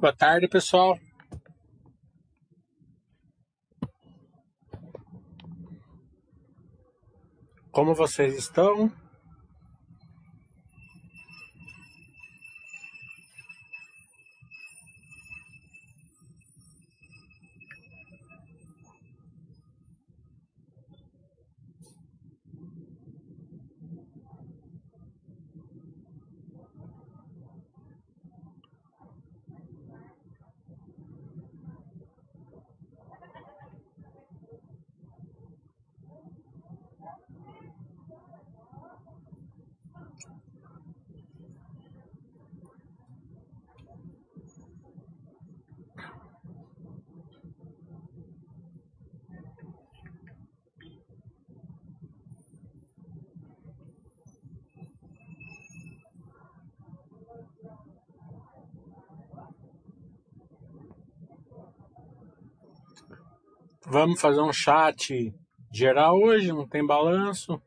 Boa tarde, pessoal. Como vocês estão? Vamos fazer um chat geral hoje, não tem balanço.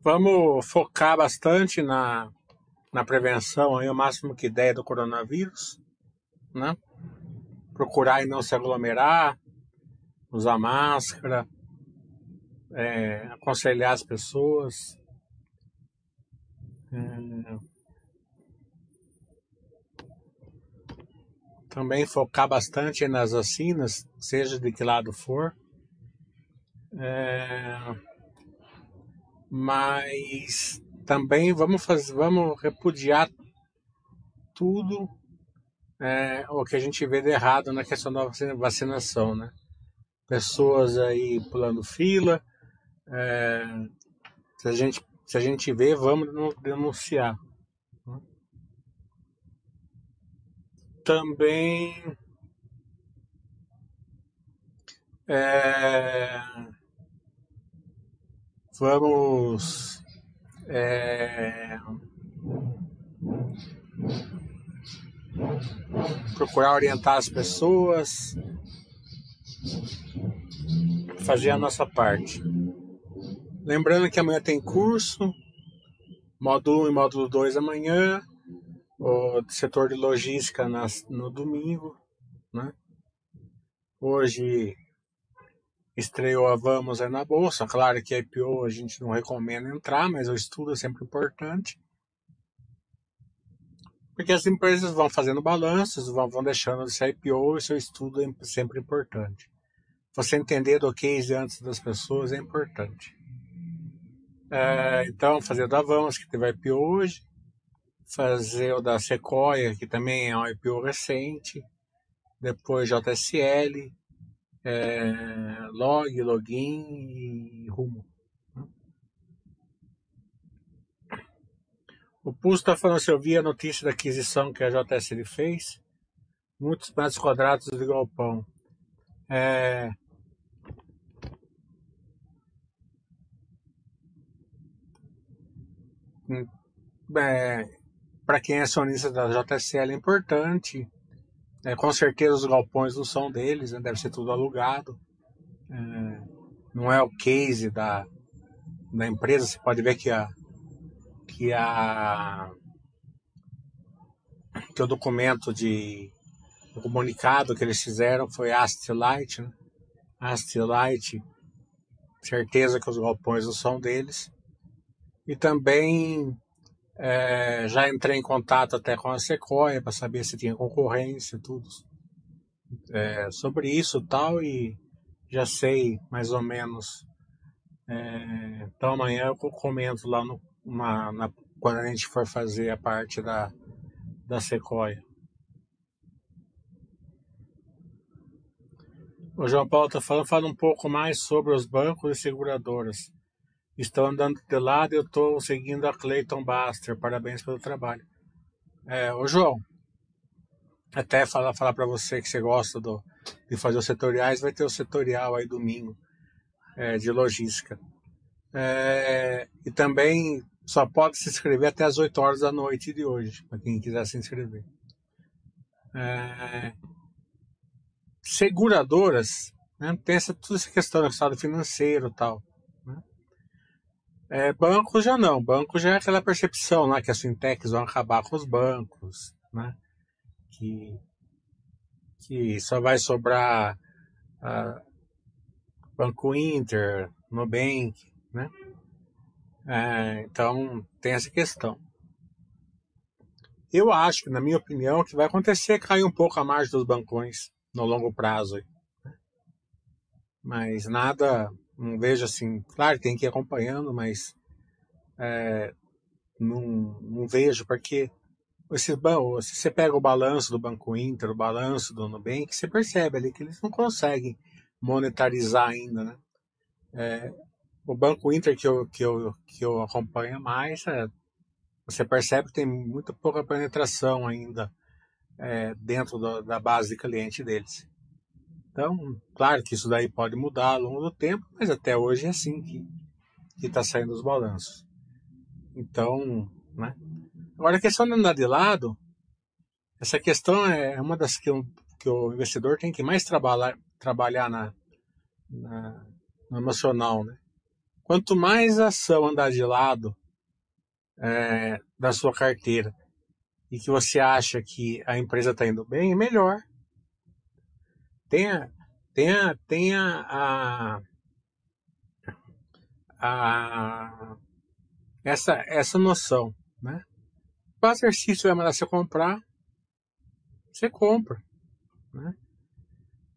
Vamos focar bastante na, na prevenção aí, o máximo que der do coronavírus, né? Procurar e não se aglomerar, usar máscara, é, aconselhar as pessoas. É, também focar bastante nas vacinas, seja de que lado for. É, mas também vamos fazer, vamos repudiar tudo é, o que a gente vê de errado na questão da vacinação, né? Pessoas aí pulando fila, é, se a gente se a gente vê, vamos denunciar. Também é, vamos é, procurar orientar as pessoas, fazer a nossa parte. Lembrando que amanhã tem curso, módulo 1 e módulo 2 amanhã, o setor de logística nas, no domingo, né? Hoje estreou a Vamos é na bolsa. Claro que a IPO a gente não recomenda entrar, mas o estudo é sempre importante. Porque as empresas vão fazendo balanços, vão, vão deixando de ser IPO e seu estudo é sempre importante. Você entender do case antes das pessoas é importante. É, então, fazer da Vamos, que teve IPO hoje, fazer o da Sequoia, que também é um IPO recente, depois JSL, é, Log, Login e Rumo. O Pulso está falando se eu vi a notícia da aquisição que a JSL fez. Muitos metros quadrados de galpão. É, hum, é, para quem é acionista da JSL é importante. É, com certeza os galpões não são deles, né? deve ser tudo alugado. É, não é o case da, da empresa. Você pode ver que a que a que o documento de o comunicado que eles fizeram foi Astelite, né? Certeza que os galpões não são deles. E também é, já entrei em contato até com a Sequoia para saber se tinha concorrência, tudo é, sobre isso tal, e já sei mais ou menos. É, então amanhã eu comento lá no, uma, na, quando a gente for fazer a parte da, da Sequoia. O João Paulo está falando, fala um pouco mais sobre os bancos e seguradoras. Estou andando de lado eu estou seguindo a Clayton Baster. Parabéns pelo trabalho. É, ô João, até falar, falar para você que você gosta do, de fazer os setoriais, vai ter o setorial aí domingo é, de logística. É, e também só pode se inscrever até as 8 horas da noite de hoje, para quem quiser se inscrever. É, seguradoras, né, tem essa, toda essa questão do estado financeiro tal. É, bancos já não. Banco já é aquela percepção lá que as fintechs vão acabar com os bancos, né? Que, que só vai sobrar uh, Banco Inter, Nubank, né? É, então tem essa questão. Eu acho, na minha opinião, que vai acontecer cair um pouco a margem dos bancões no longo prazo. Né? Mas nada não vejo assim, claro, tem que ir acompanhando, mas é, não, não vejo, porque bom, se você pega o balanço do Banco Inter, o balanço do Nubank, você percebe ali que eles não conseguem monetarizar ainda, né? É, o Banco Inter que eu, que eu, que eu acompanho mais, é, você percebe que tem muito pouca penetração ainda é, dentro do, da base de cliente deles. Então, claro que isso daí pode mudar ao longo do tempo, mas até hoje é assim que está saindo os balanços. Então, né? Agora, a questão de andar de lado, essa questão é uma das que, que o investidor tem que mais trabalhar, trabalhar na, na, no emocional, né? Quanto mais ação andar de lado é, da sua carteira e que você acha que a empresa está indo bem, melhor tenha, tenha, tenha a, a, essa, essa noção, né? O exercício vai mandar você comprar, você compra, né?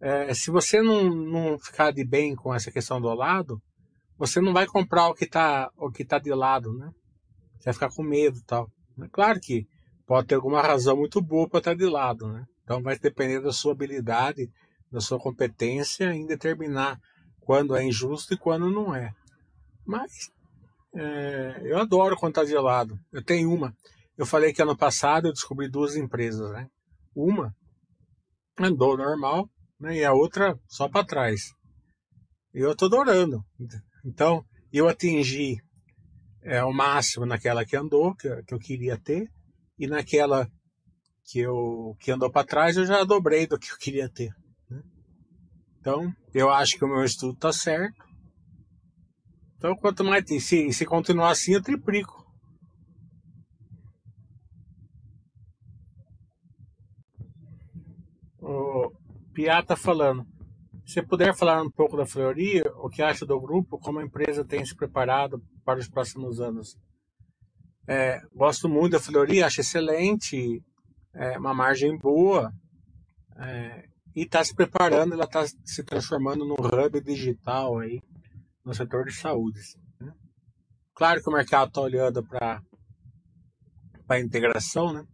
É, se você não, não ficar de bem com essa questão do lado, você não vai comprar o que está o que tá de lado, né? Você vai ficar com medo e tal. É claro que pode ter alguma razão muito boa para estar de lado, né? Então vai depender da sua habilidade da sua competência em determinar quando é injusto e quando não é. Mas é, eu adoro quando está gelado. Eu tenho uma. Eu falei que ano passado eu descobri duas empresas, né? Uma andou normal, né? E a outra só para trás. E eu estou adorando. Então, eu atingi é, o máximo naquela que andou, que, que eu queria ter, e naquela que eu que andou para trás eu já dobrei do que eu queria ter. Então, eu acho que o meu estudo está certo. Então, quanto mais. Se, se continuar assim, eu triplico. O Piá está falando. Se puder falar um pouco da Fleury, o que acha do grupo, como a empresa tem se preparado para os próximos anos? É, gosto muito da Fleury, acho excelente, é uma margem boa. É, e está se preparando, ela está se transformando num hub digital aí no setor de saúde. Né? Claro que o mercado está olhando para a integração, né?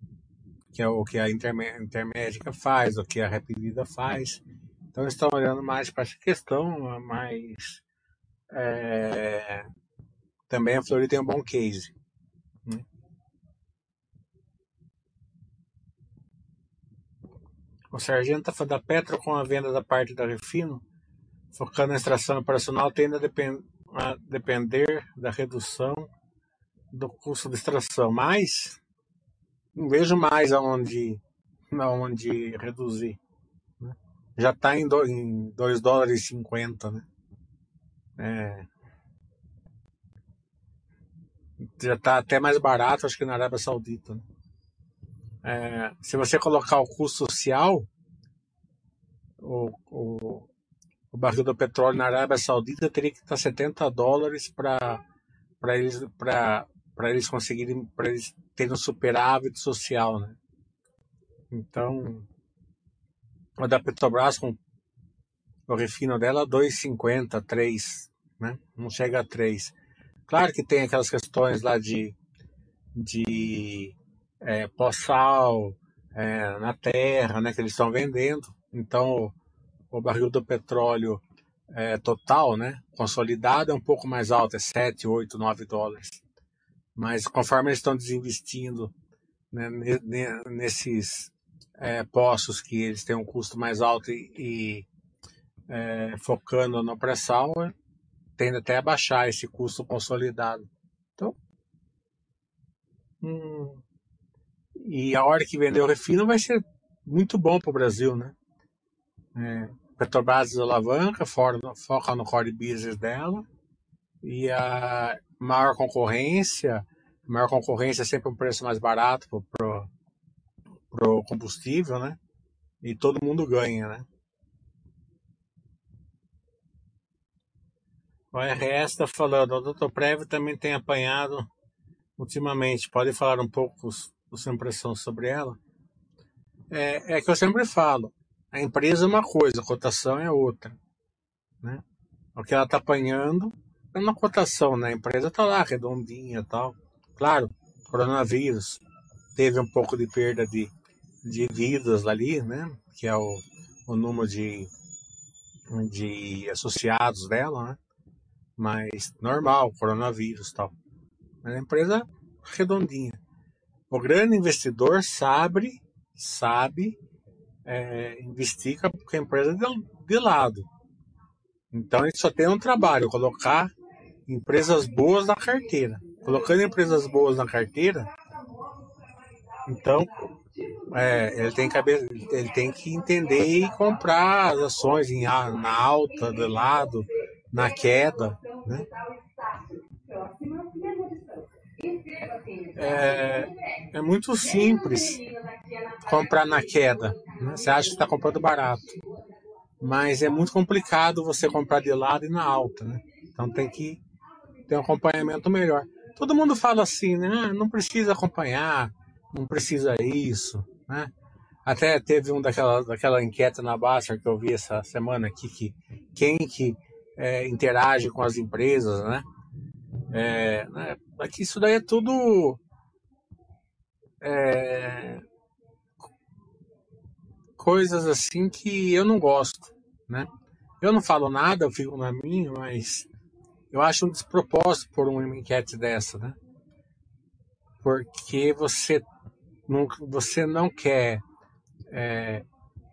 que é o que a Intermédica faz, o que a Rapvida faz. Então estão olhando mais para essa questão, mas é, também a Florida tem um bom case. O sargento falando da Petro com a venda da parte da Refino, focando na extração operacional, tende a, depend a depender da redução do custo de extração. Mas não vejo mais aonde, aonde reduzir. Né? Já está em 2 dólares e 50, né? É, já está até mais barato, acho que na Arábia Saudita. Né? É, se você colocar o custo social, o, o, o barril do petróleo na Arábia Saudita teria que estar 70 dólares para eles, eles conseguirem, para eles terem um superávit social, né? Então, a da Petrobras com o refino dela 2,50, 3, né? Não chega a 3. Claro que tem aquelas questões lá de, de é, pós-sal é, na terra, né, que eles estão vendendo. Então, o barril do petróleo é, total, né, consolidado, é um pouco mais alto, é 7, 8, 9 dólares. Mas conforme eles estão desinvestindo né, nesses é, poços que eles têm um custo mais alto e, e é, focando no pré-sal, tende até a baixar esse custo consolidado. Então, hum, e a hora que vender o refino vai ser muito bom para o Brasil, né? É, Petrobras alavanca, foca no core business dela, e a maior concorrência, maior concorrência é sempre um preço mais barato pro, pro combustível, né? E todo mundo ganha, né? O RS está falando, o Dr. Prévio também tem apanhado ultimamente. Pode falar um pouco a sua impressão sobre ela? É, é que eu sempre falo, a empresa é uma coisa, a cotação é outra. Né? O que ela está apanhando é na cotação, né? A empresa está lá, redondinha e tal. Claro, coronavírus teve um pouco de perda de, de vidas ali, né? Que é o, o número de, de associados dela, né? Mas normal, coronavírus e tal. Mas a empresa redondinha. O grande investidor sabe, sabe é, investir com a empresa de, de lado. Então ele só tem um trabalho, colocar empresas boas na carteira. Colocando empresas boas na carteira, então é, ele, tem que, ele tem que entender e comprar as ações em, na alta, de lado, na queda. Né? É, é muito simples comprar na queda. Né? Você acha que está comprando barato. Mas é muito complicado você comprar de lado e na alta. Né? Então tem que ter um acompanhamento melhor. Todo mundo fala assim, né? Ah, não precisa acompanhar, não precisa isso. Né? Até teve um daquela, daquela enquete na Baixa que eu vi essa semana aqui, que quem que é, interage com as empresas, né? É, né? Aqui isso daí é tudo é, coisas assim que eu não gosto, né? Eu não falo nada, eu fico na minha, mas eu acho um despropósito por uma enquete dessa, né? Porque você não, você não quer é,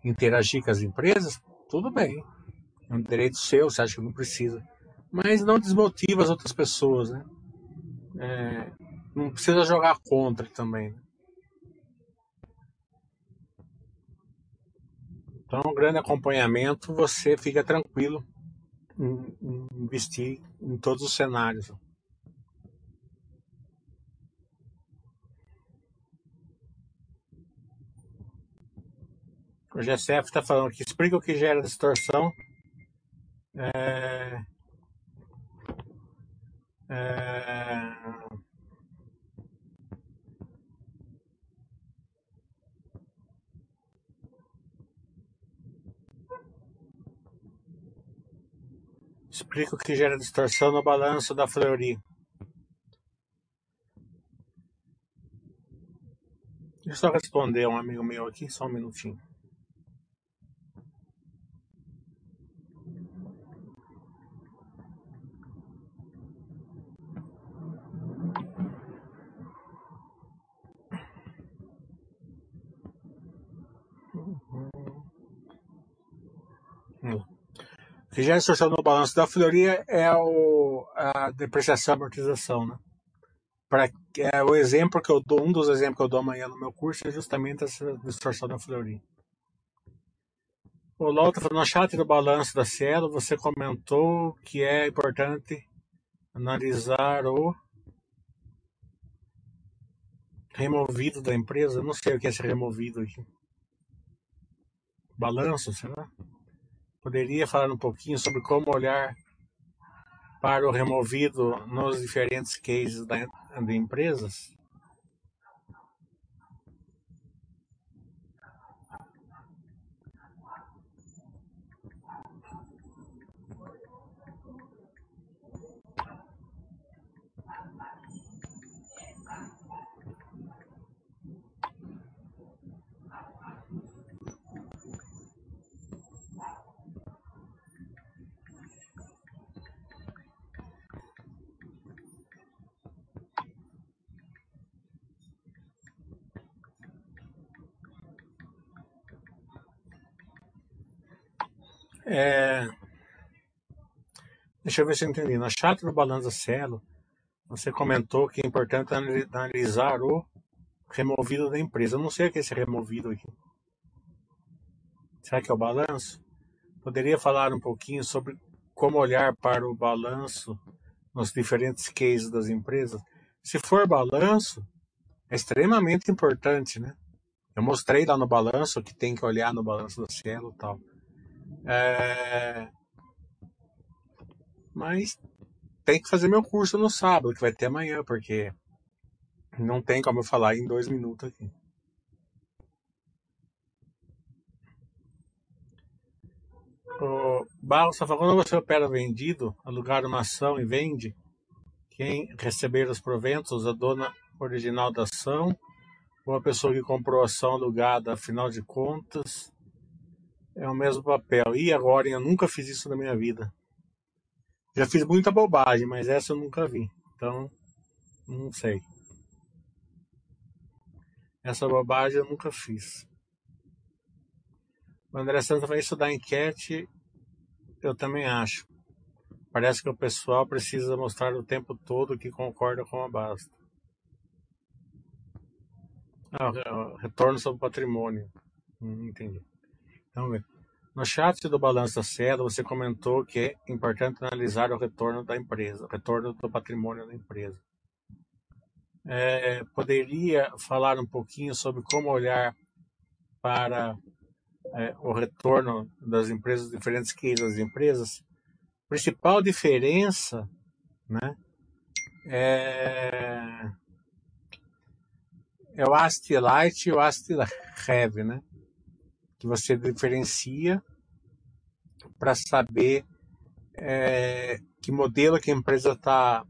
interagir com as empresas, tudo bem. É um direito seu, você acha que não precisa. Mas não desmotiva as outras pessoas, né? É, não precisa jogar contra também. Né? Então, um grande acompanhamento, você fica tranquilo em, investir em todos os cenários. O GCF está falando que explica o que gera distorção. É, é, Explica o que gera distorção no balanço da Fleury. Deixa eu só responder um amigo meu aqui, só um minutinho. Que já distorção no balanço da Floria é o, a depreciação e amortização, né? Pra, é o exemplo que eu dou, um dos exemplos que eu dou amanhã no meu curso é justamente essa distorção da Floria. O Lau está falando, no chat do balanço da Cielo, você comentou que é importante analisar o removido da empresa. Eu não sei o que é esse removido aqui. Balanço, será? Poderia falar um pouquinho sobre como olhar para o removido nos diferentes cases de empresas? É... Deixa eu ver se eu entendi. Na chat do Balança Celo, você comentou que é importante analisar o removido da empresa. Eu não sei o que é esse removido aqui. Será que é o balanço? Poderia falar um pouquinho sobre como olhar para o balanço nos diferentes cases das empresas. Se for balanço, é extremamente importante, né? Eu mostrei lá no balanço que tem que olhar no balanço da Cielo e tal. É... Mas tem que fazer meu curso no sábado, que vai ter amanhã, porque não tem como eu falar em dois minutos aqui. O Barros quando você opera vendido, alugar uma ação e vende, quem receber os proventos, a dona original da ação, ou a pessoa que comprou a ação alugada, afinal de contas, é o mesmo papel. E agora, eu nunca fiz isso na minha vida. Já fiz muita bobagem, mas essa eu nunca vi. Então, não sei. Essa bobagem eu nunca fiz. O André Santos vai estudar enquete, eu também acho. Parece que o pessoal precisa mostrar o tempo todo que concorda com a basta. Ah, retorno sobre patrimônio. Hum, entendi. Então, no chat do balanço da Seda, você comentou que é importante analisar o retorno da empresa, o retorno do patrimônio da empresa. É, poderia falar um pouquinho sobre como olhar para é, o retorno das empresas, diferentes cases das empresas? A principal diferença né, é, é o AST Light e o AST Heavy, né? Que você diferencia para saber é, que modelo que a empresa está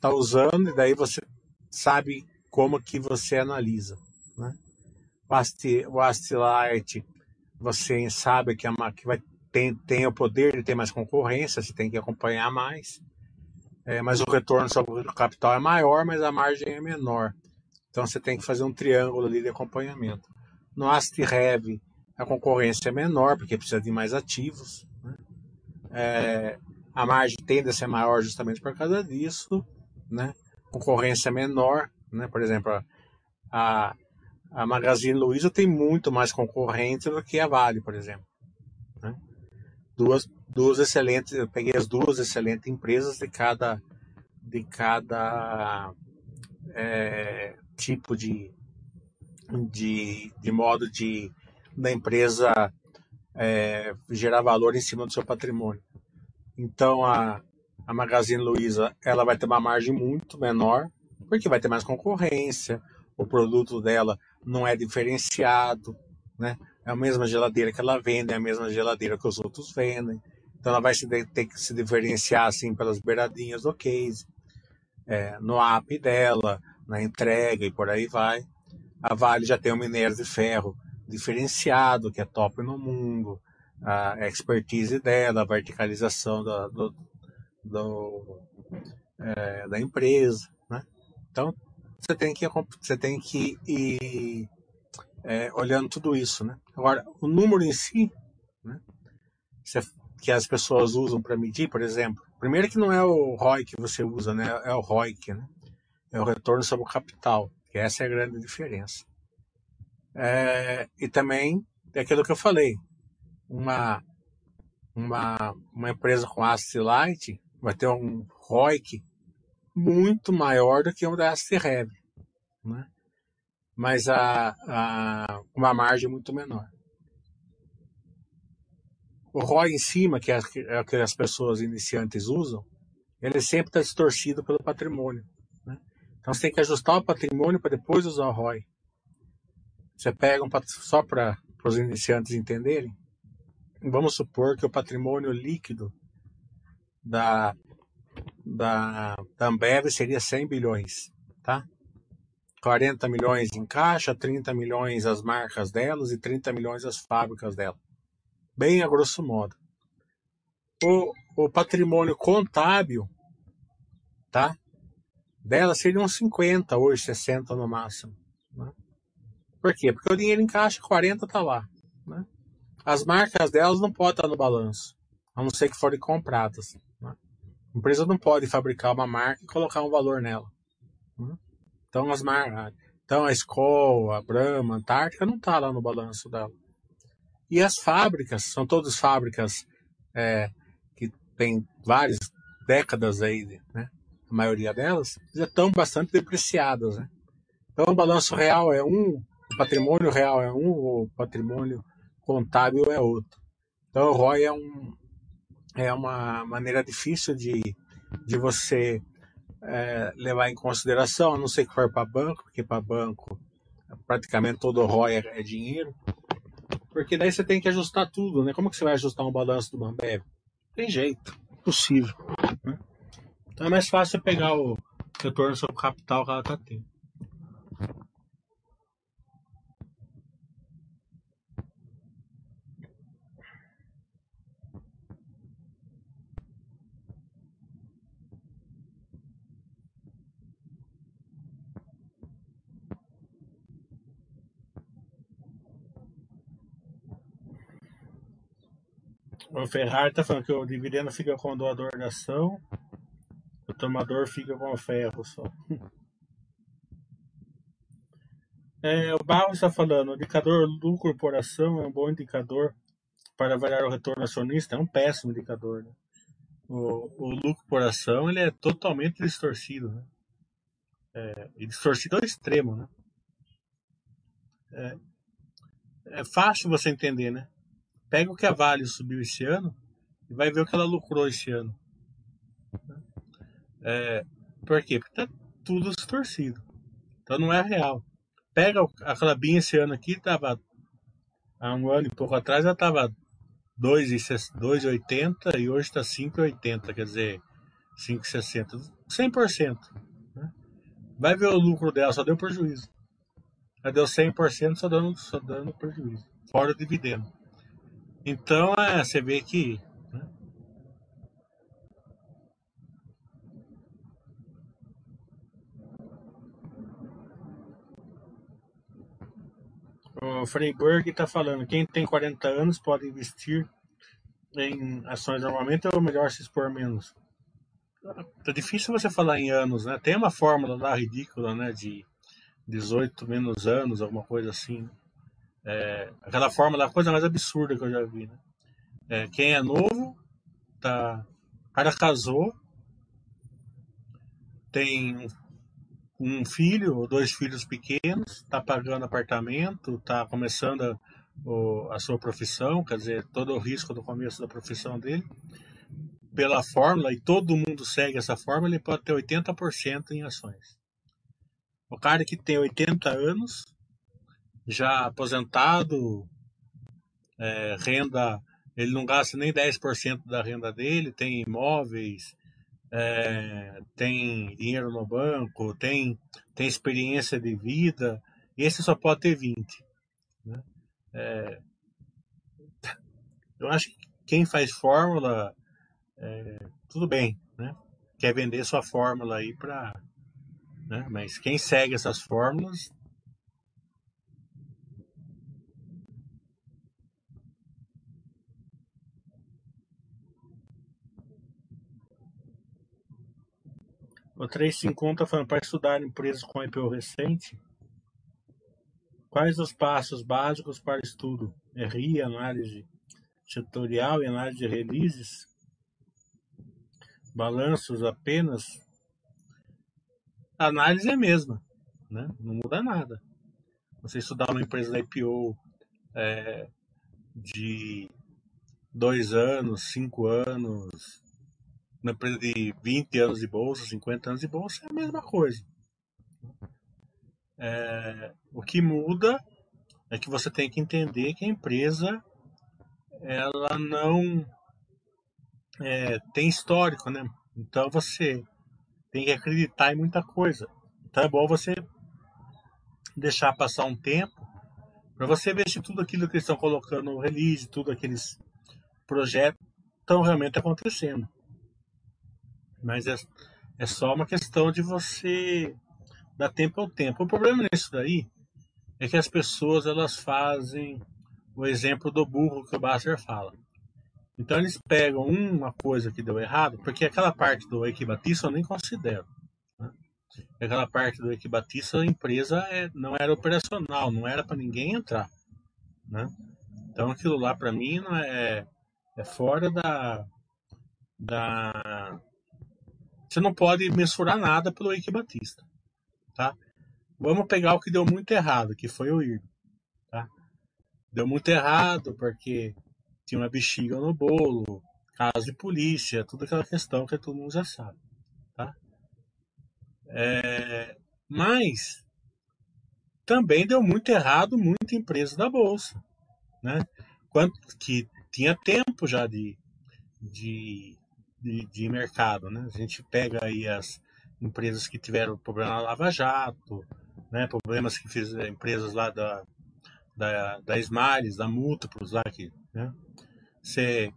tá usando e daí você sabe como que você analisa. Né? O, Asti, o Astilite, você sabe que, a, que vai, tem, tem o poder de ter mais concorrência, você tem que acompanhar mais. É, mas o retorno sobre o capital é maior, mas a margem é menor. Então você tem que fazer um triângulo ali de acompanhamento. No AST-REV, a concorrência é menor, porque precisa de mais ativos. Né? É, a margem tende a ser maior justamente por causa disso. Né? Concorrência menor. Né? Por exemplo, a, a Magazine Luiza tem muito mais concorrente do que a Vale, por exemplo. Né? Duas, duas excelentes, eu peguei as duas excelentes empresas de cada, de cada é, tipo de, de, de modo de da empresa é, gerar valor em cima do seu patrimônio. Então a, a Magazine Luiza ela vai ter uma margem muito menor, porque vai ter mais concorrência, o produto dela não é diferenciado, né? É a mesma geladeira que ela vende, é a mesma geladeira que os outros vendem. Então ela vai ter que se diferenciar assim pelas beiradinhas do case, é, no app dela, na entrega e por aí vai. A Vale já tem o minério de ferro diferenciado, que é top no mundo, a expertise dela, a verticalização da, do, do é, da empresa. Né? Então, você tem que, você tem que ir é, olhando tudo isso. Né? Agora, o número em si, né, que as pessoas usam para medir, por exemplo, primeiro que não é o ROI que você usa, né, é o ROIC, né? é o retorno sobre o capital. Essa é a grande diferença. É, e também é aquilo que eu falei, uma, uma, uma empresa com Asset Light vai ter um ROIC muito maior do que um da Asset Heavy, né? mas a, a, uma margem muito menor. O ROI em cima, que é, é o que as pessoas iniciantes usam, ele sempre está distorcido pelo patrimônio. Então você tem que ajustar o patrimônio para depois usar o ROI. Você pega um, só para os iniciantes entenderem. Vamos supor que o patrimônio líquido da, da, da Ambev seria 100 bilhões, tá? 40 milhões em caixa, 30 milhões as marcas delas e 30 milhões as fábricas dela. Bem a grosso modo. O, o patrimônio contábil, tá? Dela seriam 50 hoje, 60 no máximo. Né? Por quê? Porque o dinheiro em caixa, 40 está lá. Né? As marcas delas não podem estar no balanço, a não ser que forem compradas. Né? A empresa não pode fabricar uma marca e colocar um valor nela. Né? Então, as marcas, então a Skol, a Brahma, a Antártica não está lá no balanço dela. E as fábricas, são todas fábricas é, que tem vários décadas aí, né? A maioria delas já estão bastante depreciadas, né? Então o balanço real é um, o patrimônio real é um, o patrimônio contábil é outro. Então o ROI é, um, é uma maneira difícil de, de você é, levar em consideração, a não ser que for para banco, porque para banco praticamente todo o ROI é, é, dinheiro. Porque daí você tem que ajustar tudo, né? Como que você vai ajustar um balanço do Bambev? Tem jeito, possível. Né? Então é mais fácil pegar o retorno sobre o capital que ela está tendo. O Ferrari tá falando que o dividendo fica com o doador da ação, tomador fica com o ferro só. É, o Barros está falando, o indicador lucro por ação é um bom indicador para avaliar o retorno acionista, é um péssimo indicador. Né? O, o lucro por ação ele é totalmente distorcido. Né? É, e distorcido ao extremo. Né? É, é fácil você entender, né? Pega o que a Vale subiu esse ano e vai ver o que ela lucrou esse ano. É, por quê? Porque tá tudo distorcido. Então não é real. Pega aquela BIM esse ano aqui, tava há um ano e pouco atrás, ela tava 2,80 e hoje está 5,80, quer dizer, 5,60. 100%. Né? Vai ver o lucro dela, só deu prejuízo. Ela deu 100%, só dando, só dando prejuízo. Fora o dividendo. Então, é, você vê que. O Freiburg está falando: quem tem 40 anos pode investir em ações normalmente ou melhor se expor menos? Tá difícil você falar em anos, né? Tem uma fórmula lá ridícula, né? De 18 menos anos, alguma coisa assim. É, aquela fórmula, a coisa mais absurda que eu já vi, né? É, quem é novo, tá, o cara casou, tem um filho ou dois filhos pequenos, está pagando apartamento, está começando a, o, a sua profissão, quer dizer, todo o risco do começo da profissão dele. Pela fórmula, e todo mundo segue essa fórmula, ele pode ter 80% em ações. O cara que tem 80 anos já aposentado, é, renda, ele não gasta nem 10% da renda dele, tem imóveis, é, tem dinheiro no banco, tem, tem experiência de vida, esse só pode ter 20. Né? É, eu acho que quem faz fórmula, é, tudo bem, né? quer vender sua fórmula aí para. Né? Mas quem segue essas fórmulas O 351 está falando para estudar empresas com IPO recente. Quais os passos básicos para estudo? RI, análise setorial e análise de releases? Balanços apenas? A análise é a mesma, né? não muda nada. Você estudar uma empresa da IPO é, de dois anos, cinco anos, uma empresa de 20 anos de bolsa, 50 anos de bolsa, é a mesma coisa. É, o que muda é que você tem que entender que a empresa ela não é, tem histórico, né? Então você tem que acreditar em muita coisa. Então é bom você deixar passar um tempo para você ver se tudo aquilo que eles estão colocando no release, tudo aqueles projetos estão realmente acontecendo. Mas é, é só uma questão de você dar tempo ao tempo. O problema nisso daí é que as pessoas elas fazem o exemplo do burro que o Basser fala. Então eles pegam uma coisa que deu errado, porque aquela parte do Equibatista eu nem considero. Né? Aquela parte do Equibatista a empresa é, não era operacional, não era para ninguém entrar. Né? Então aquilo lá para mim não é, é fora da, da você não pode mensurar nada pelo Eike Batista. Tá? Vamos pegar o que deu muito errado, que foi o IRB. Tá? Deu muito errado porque tinha uma bexiga no bolo, caso de polícia, toda aquela questão que todo mundo já sabe. Tá? É, mas também deu muito errado muita empresa da Bolsa. Né? Quanto, que tinha tempo já de, de, de, de mercado. Né? A gente pega aí as empresas que tiveram problema na Lava Jato, né? problemas que fizeram empresas lá da, da, da Smiles, da Múltiplos lá que, né? Você,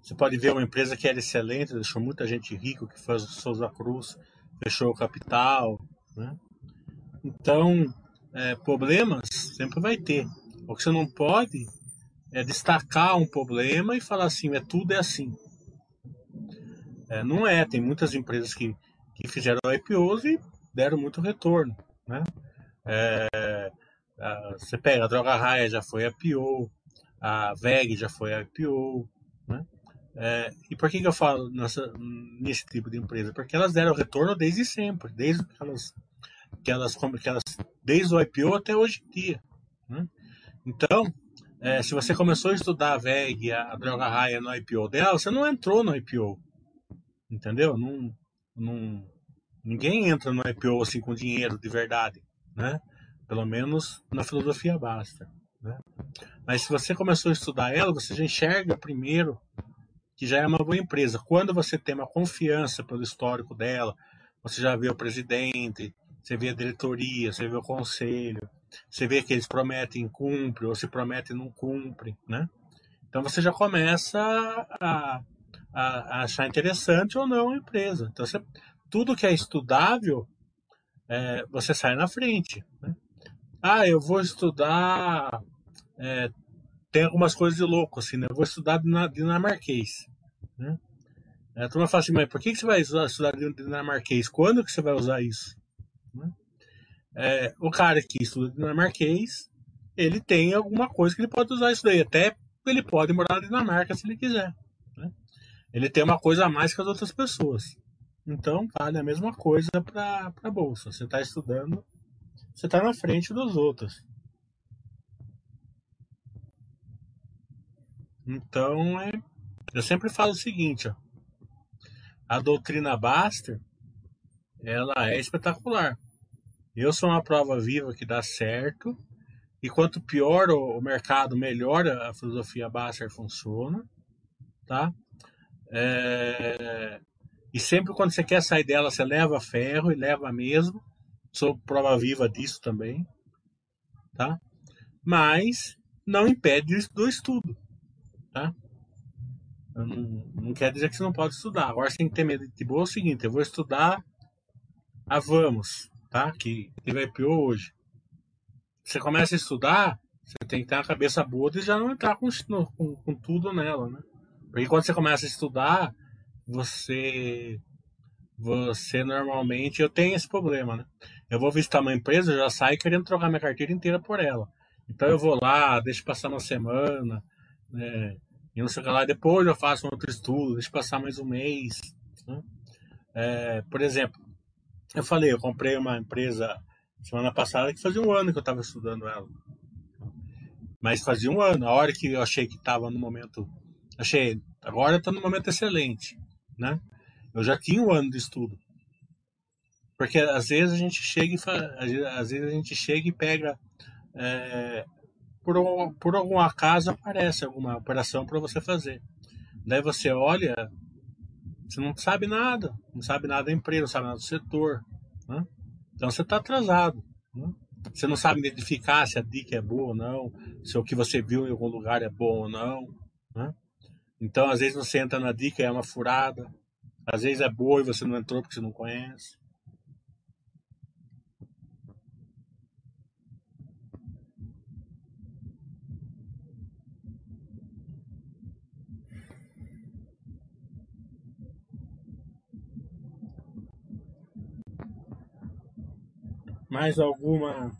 você pode ver uma empresa que era excelente, deixou muita gente rica, que foi a Souza Cruz, fechou o capital, né? Então, é, problemas sempre vai ter. O que você não pode é destacar um problema e falar assim, é tudo é assim. É, não é, tem muitas empresas que, que fizeram IPOs e deram muito retorno, né? É, a, você pega a Droga Raia já foi IPO, a VEG já foi IPO, né? É, e por que, que eu falo nessa, nesse tipo de empresa? Porque elas deram retorno desde sempre, desde que elas, que elas, que elas desde o IPO até hoje em dia. Né? Então, é, se você começou a estudar a VEG, a, a droga raia no IPO dela, você não entrou no IPO. Entendeu? Não, não, ninguém entra no IPO assim com dinheiro de verdade. Né? Pelo menos na filosofia basta. Né? Mas se você começou a estudar ela, você já enxerga primeiro que já é uma boa empresa. Quando você tem uma confiança pelo histórico dela, você já vê o presidente, você vê a diretoria, você vê o conselho, você vê que eles prometem cumpre ou se prometem não cumpre, né? Então você já começa a, a, a achar interessante ou não a empresa. Então você, tudo que é estudável, é, você sai na frente. Né? Ah, eu vou estudar é, tem algumas coisas de louco, assim, né? Eu vou estudar dinamarquês, né? A turma fala assim, mas por que, que você vai estudar dinamarquês? Quando que você vai usar isso? Né? É, o cara que estuda dinamarquês, ele tem alguma coisa que ele pode usar isso daí. Até ele pode morar na Dinamarca se ele quiser. Ele tem uma coisa a mais que as outras pessoas. Então, vale a mesma coisa para a bolsa. Você está estudando, você está na frente dos outros. Então, é, eu sempre falo o seguinte, ó, a doutrina Baster, ela é espetacular. Eu sou uma prova viva que dá certo, e quanto pior o, o mercado, melhor a filosofia Baster funciona, tá? É, e sempre quando você quer sair dela, você leva ferro e leva mesmo. Sou prova viva disso também, tá? Mas não impede do estudo. Tá? Não, não, quer dizer que você não pode estudar. Agora você tem que ter medo de boa é o seguinte, eu vou estudar a Vamos, tá? Que teve IPO hoje. Você começa a estudar, você tem que ter uma cabeça boa de já não entrar com, com, com tudo nela, né? Porque quando você começa a estudar, você você normalmente eu tenho esse problema, né? Eu vou visitar uma empresa, eu já saio querendo trocar minha carteira inteira por ela. Então eu vou lá, deixo passar uma semana, né? E não sei o que lá. Depois eu faço um outro estudo, deixa passar mais um mês. Né? É, por exemplo, eu falei, eu comprei uma empresa semana passada que fazia um ano que eu estava estudando ela. Mas fazia um ano. A hora que eu achei que estava no momento. Achei, agora está no momento excelente. Né? Eu já tinha um ano de estudo. Porque às vezes a gente chega e às vezes a gente chega e pega é, por, por algum acaso aparece alguma operação para você fazer. Daí você olha, você não sabe nada, não sabe nada da empresa, não sabe nada do setor. Né? Então você está atrasado. Né? Você não sabe identificar se a dica é boa ou não, se o que você viu em algum lugar é bom ou não. Né? Então, às vezes você entra na dica é uma furada. Às vezes é boa e você não entrou porque você não conhece. Mais alguma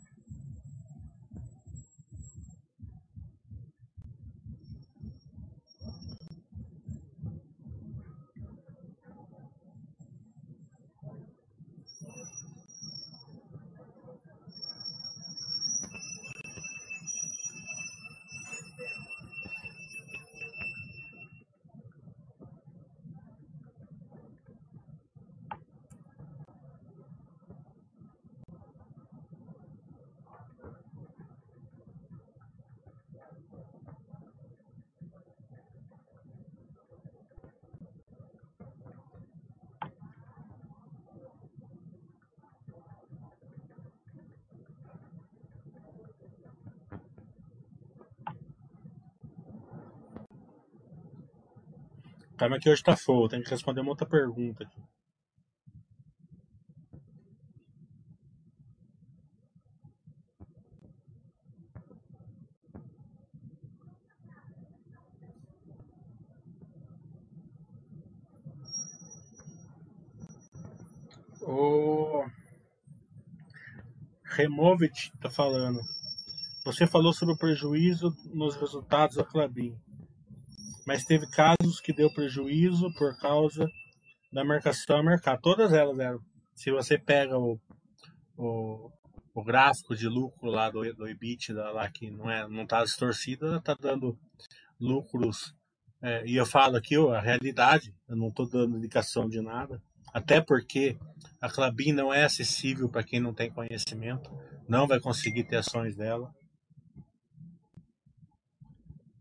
Calma que hoje tá fogo, tem que responder uma outra pergunta aqui. O Removit tá falando. Você falou sobre o prejuízo nos resultados da Clabin, mas teve casos que deu prejuízo por causa da marcação a mercado. Todas elas eram. Se você pega o, o, o gráfico de lucro lá do, do EBITDA, lá que não é não está distorcido, está dando lucros. É, e eu falo aqui a realidade, eu não estou dando indicação de nada. Até porque a Clabin não é acessível para quem não tem conhecimento, não vai conseguir ter ações dela.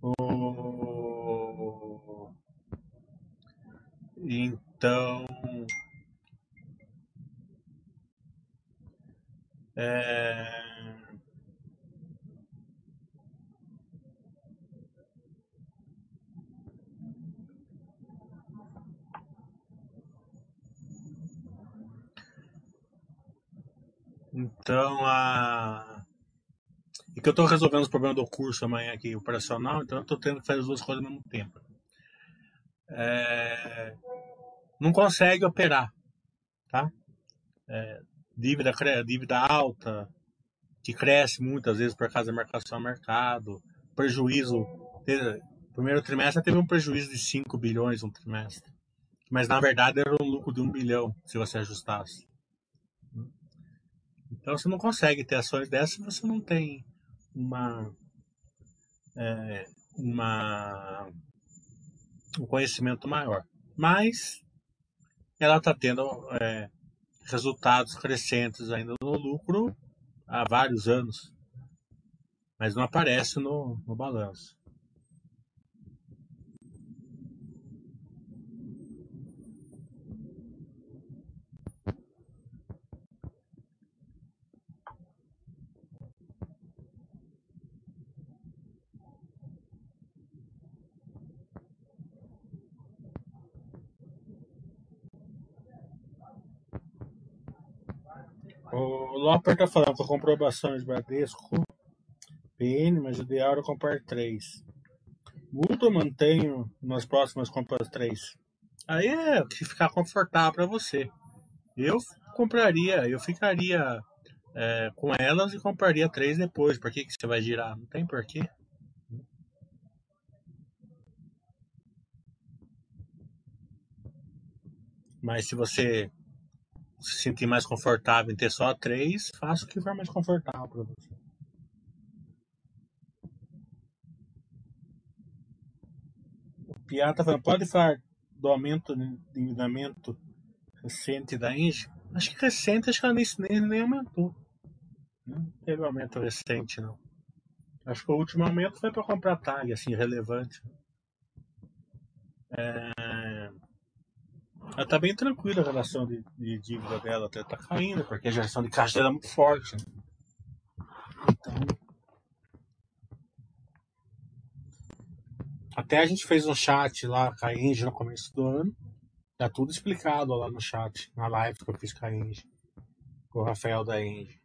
O... Então. É... Então, a e que eu estou resolvendo os problemas do curso amanhã aqui operacional, então eu estou tendo que fazer as duas coisas ao mesmo tempo. É, não consegue operar, tá? É, dívida, dívida alta, que cresce muitas vezes por causa da marcação ao mercado, prejuízo. primeiro trimestre teve um prejuízo de 5 bilhões um trimestre, mas na verdade era um lucro de 1 bilhão se você ajustasse. Então você não consegue ter ações dessas se você não tem uma, é, uma um conhecimento maior. Mas ela está tendo é, resultados crescentes ainda no lucro há vários anos, mas não aparece no, no balanço. O Loper tá falando que eu compro ações Bradesco, PN, mas o ideal era comprar três. Eu mantenho nas próximas compras três. Aí é que ficar confortável para você. Eu compraria, eu ficaria é, com elas e compraria três depois. Por que, que você vai girar? Não tem porquê. Mas se você se sentir mais confortável em ter só três, faça o que for mais confortável para você. O Piá tá falando, pode falar do aumento de endividamento recente da Inge? Acho que recente, acho que ela nem, nem, aumentou. Não teve aumento recente, não. Acho que o último aumento foi para comprar tag, assim, relevante. É... Ela tá bem tranquila a relação de, de dívida dela, até tá caindo, porque a geração de caixa dela é muito forte. Né? Então. Até a gente fez um chat lá com a Inge no começo do ano. Tá tudo explicado lá no chat, na live que eu fiz com a Inge. Com o Rafael da Inge.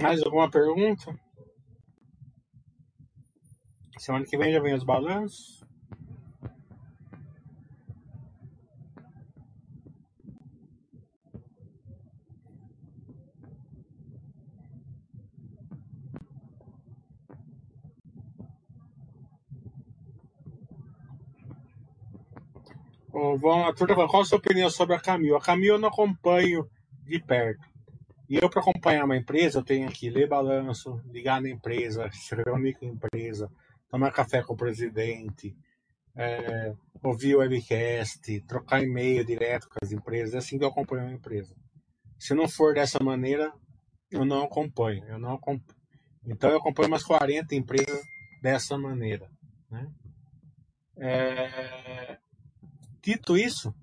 Mais alguma pergunta? Semana que vem já vem os balanços. O Von Arthur tá qual a sua opinião sobre a Camil? A Camil eu não acompanho de perto. E eu, para acompanhar uma empresa, eu tenho que ler balanço, ligar na empresa, se reunir com a empresa, tomar café com o presidente, é, ouvir o webcast, trocar e-mail direto com as empresas. É assim que eu acompanho uma empresa. Se não for dessa maneira, eu não acompanho. Eu não acompanho. Então, eu acompanho umas 40 empresas dessa maneira. Né? É, dito isso,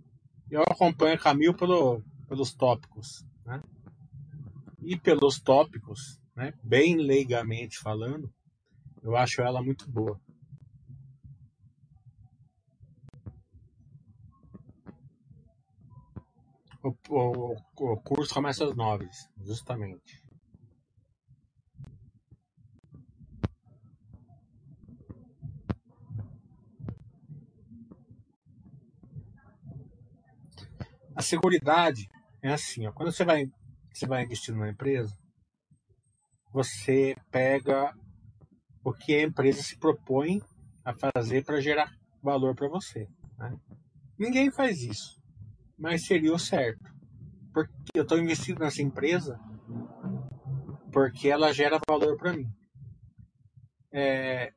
eu acompanho Camil pelo, pelos tópicos. Né? E pelos tópicos, né, bem leigamente falando, eu acho ela muito boa. O, o, o curso começa às nove, justamente. A seguridade é assim, ó, quando você vai, você vai investir numa empresa, você pega o que a empresa se propõe a fazer para gerar valor para você. Né? Ninguém faz isso, mas seria o certo. Porque eu estou investindo nessa empresa porque ela gera valor para mim. É,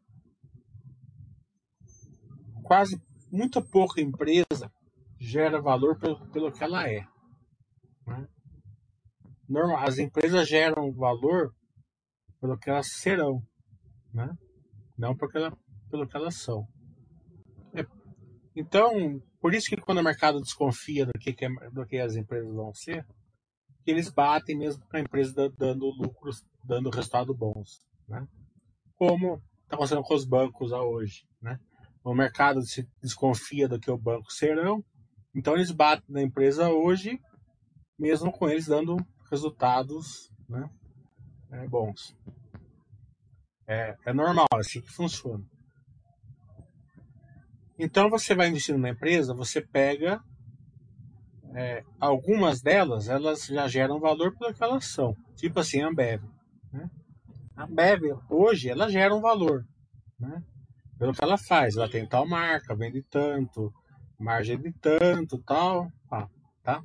quase muito pouca empresa gera valor pelo, pelo que ela é. Né? Normal, as empresas geram valor pelo que elas serão, né? não porque ela, pelo que elas são. É, então, por isso que quando o mercado desconfia do que, que, é, do que as empresas vão ser, eles batem mesmo com a empresa dando lucros, dando resultados bons. Né? Como está acontecendo com os bancos hoje. Né? O mercado se desconfia do que o banco serão, então eles batem na empresa hoje, mesmo com eles dando resultados né, é, bons. É, é normal, é assim que funciona. Então você vai investindo na empresa, você pega é, algumas delas, elas já geram valor pelo que elas são. Tipo assim, a Ambev. Né? A Ambev, hoje, ela gera um valor. Né? Pelo que ela faz. Ela tem tal marca, vende tanto, margem de tanto, tal, tá?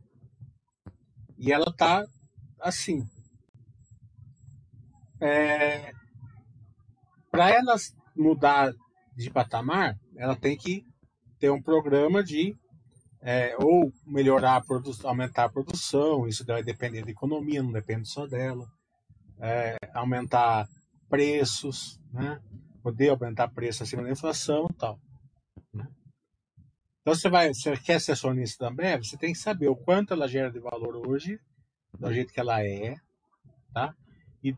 E ela tá assim. É, Para ela mudar de patamar, ela tem que ter um programa de é, ou melhorar a produção, aumentar a produção, isso vai depender da economia, não depende só dela. É, aumentar preços, né? poder aumentar preço acima da inflação tal. Então você vai, você quer ser acionista da Ambev, você tem que saber o quanto ela gera de valor hoje, do jeito que ela é, tá? E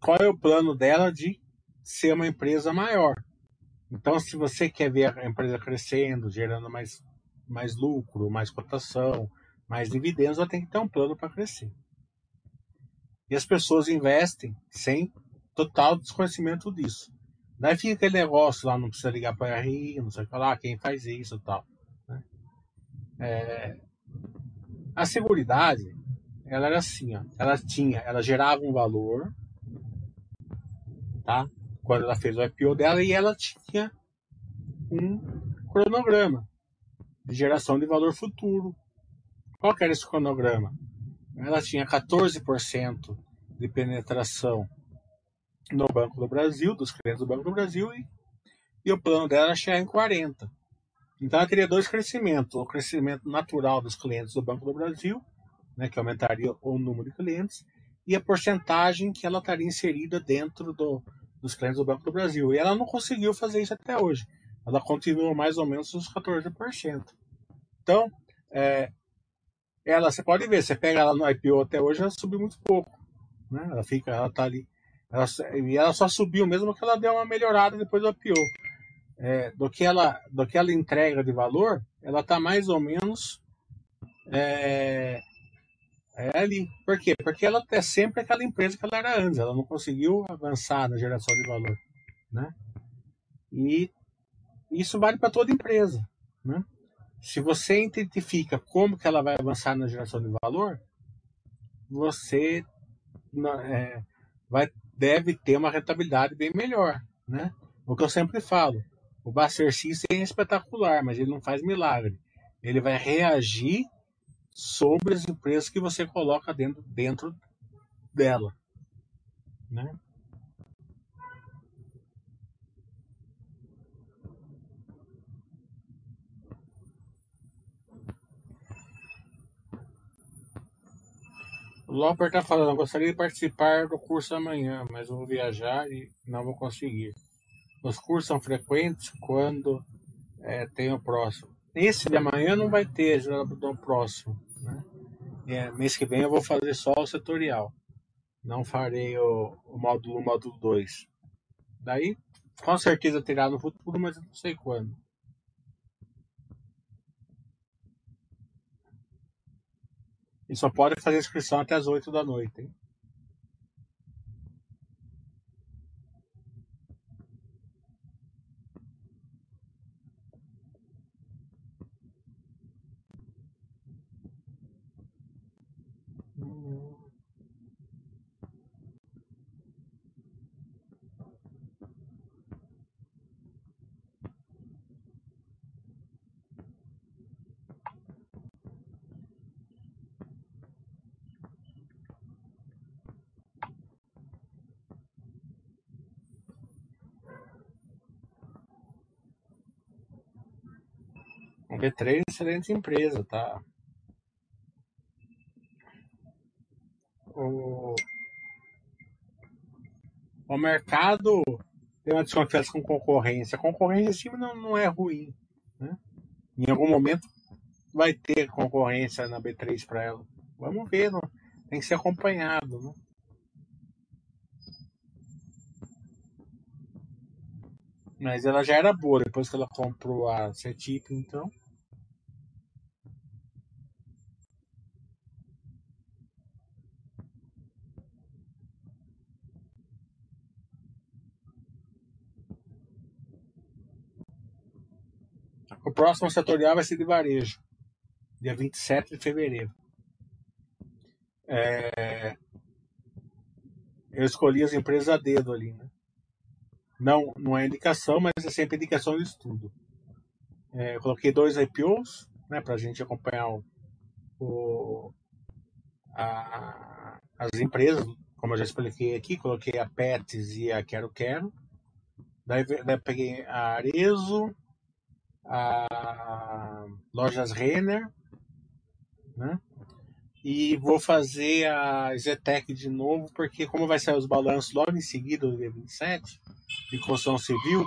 qual é o plano dela de ser uma empresa maior. Então, se você quer ver a empresa crescendo, gerando mais, mais lucro, mais cotação, mais dividendos, ela tem que ter um plano para crescer. E as pessoas investem sem total desconhecimento disso. Daí fica aquele negócio lá, não precisa ligar para RI, não sei lá, quem faz isso e tal. É, a seguridade, ela era assim, ó, ela tinha, ela gerava um valor, tá? Quando ela fez o IPO dela e ela tinha um cronograma de geração de valor futuro. Qual que era esse cronograma? Ela tinha 14% de penetração no Banco do Brasil, dos clientes do Banco do Brasil, e, e o plano dela era chegar em 40%. Então, ela teria dois crescimentos: o crescimento natural dos clientes do Banco do Brasil, né, que aumentaria o número de clientes, e a porcentagem que ela estaria inserida dentro do, dos clientes do Banco do Brasil. E ela não conseguiu fazer isso até hoje. Ela continua mais ou menos uns 14%. Então, é, ela, você pode ver, você pega ela no IPO até hoje, ela subiu muito pouco. Né? Ela fica, ela tá ali. Ela, e ela só subiu mesmo que ela deu uma melhorada depois do IPO é, do, que ela, do que ela entrega de valor, ela está mais ou menos é, É ali. Por quê? Porque ela é sempre aquela empresa que ela era antes. Ela não conseguiu avançar na geração de valor. Né? E isso vale para toda empresa. Né? Se você identifica como que ela vai avançar na geração de valor, você é, vai, deve ter uma rentabilidade bem melhor. Né? O que eu sempre falo, o System é espetacular, mas ele não faz milagre. Ele vai reagir sobre as empresas que você coloca dentro, dentro dela. Né? Loper está falando, gostaria de participar do curso amanhã, mas vou viajar e não vou conseguir. Os cursos são frequentes quando é, tem o próximo. Esse de amanhã não vai ter, já do próximo. Né? É, mês que vem eu vou fazer só o setorial. Não farei o, o módulo 1, módulo 2. Daí, com certeza terá no futuro, mas eu não sei quando. E só pode fazer inscrição até as 8 da noite, hein? B3 é excelente empresa, tá? O, o mercado tem uma desconfiança com concorrência. A concorrência cima não, não é ruim. Né? Em algum momento vai ter concorrência na B3 para ela. Vamos ver, não? tem que ser acompanhado. Né? Mas ela já era boa depois que ela comprou a CETIP, então. O próximo setorial vai ser de varejo, dia 27 de fevereiro. É... Eu escolhi as empresas a dedo ali, né? Não, não é indicação, mas é sempre indicação de estudo. É, eu coloquei dois IPOs, né, para a gente acompanhar o, o a, as empresas, como eu já expliquei aqui, coloquei a Pets e a Quero Quero. Daí, daí peguei a Arezo, a Lojas Renner, né? E vou fazer a Zetec de novo, porque como vai sair os balanços logo em seguida, do dia 27, de construção civil,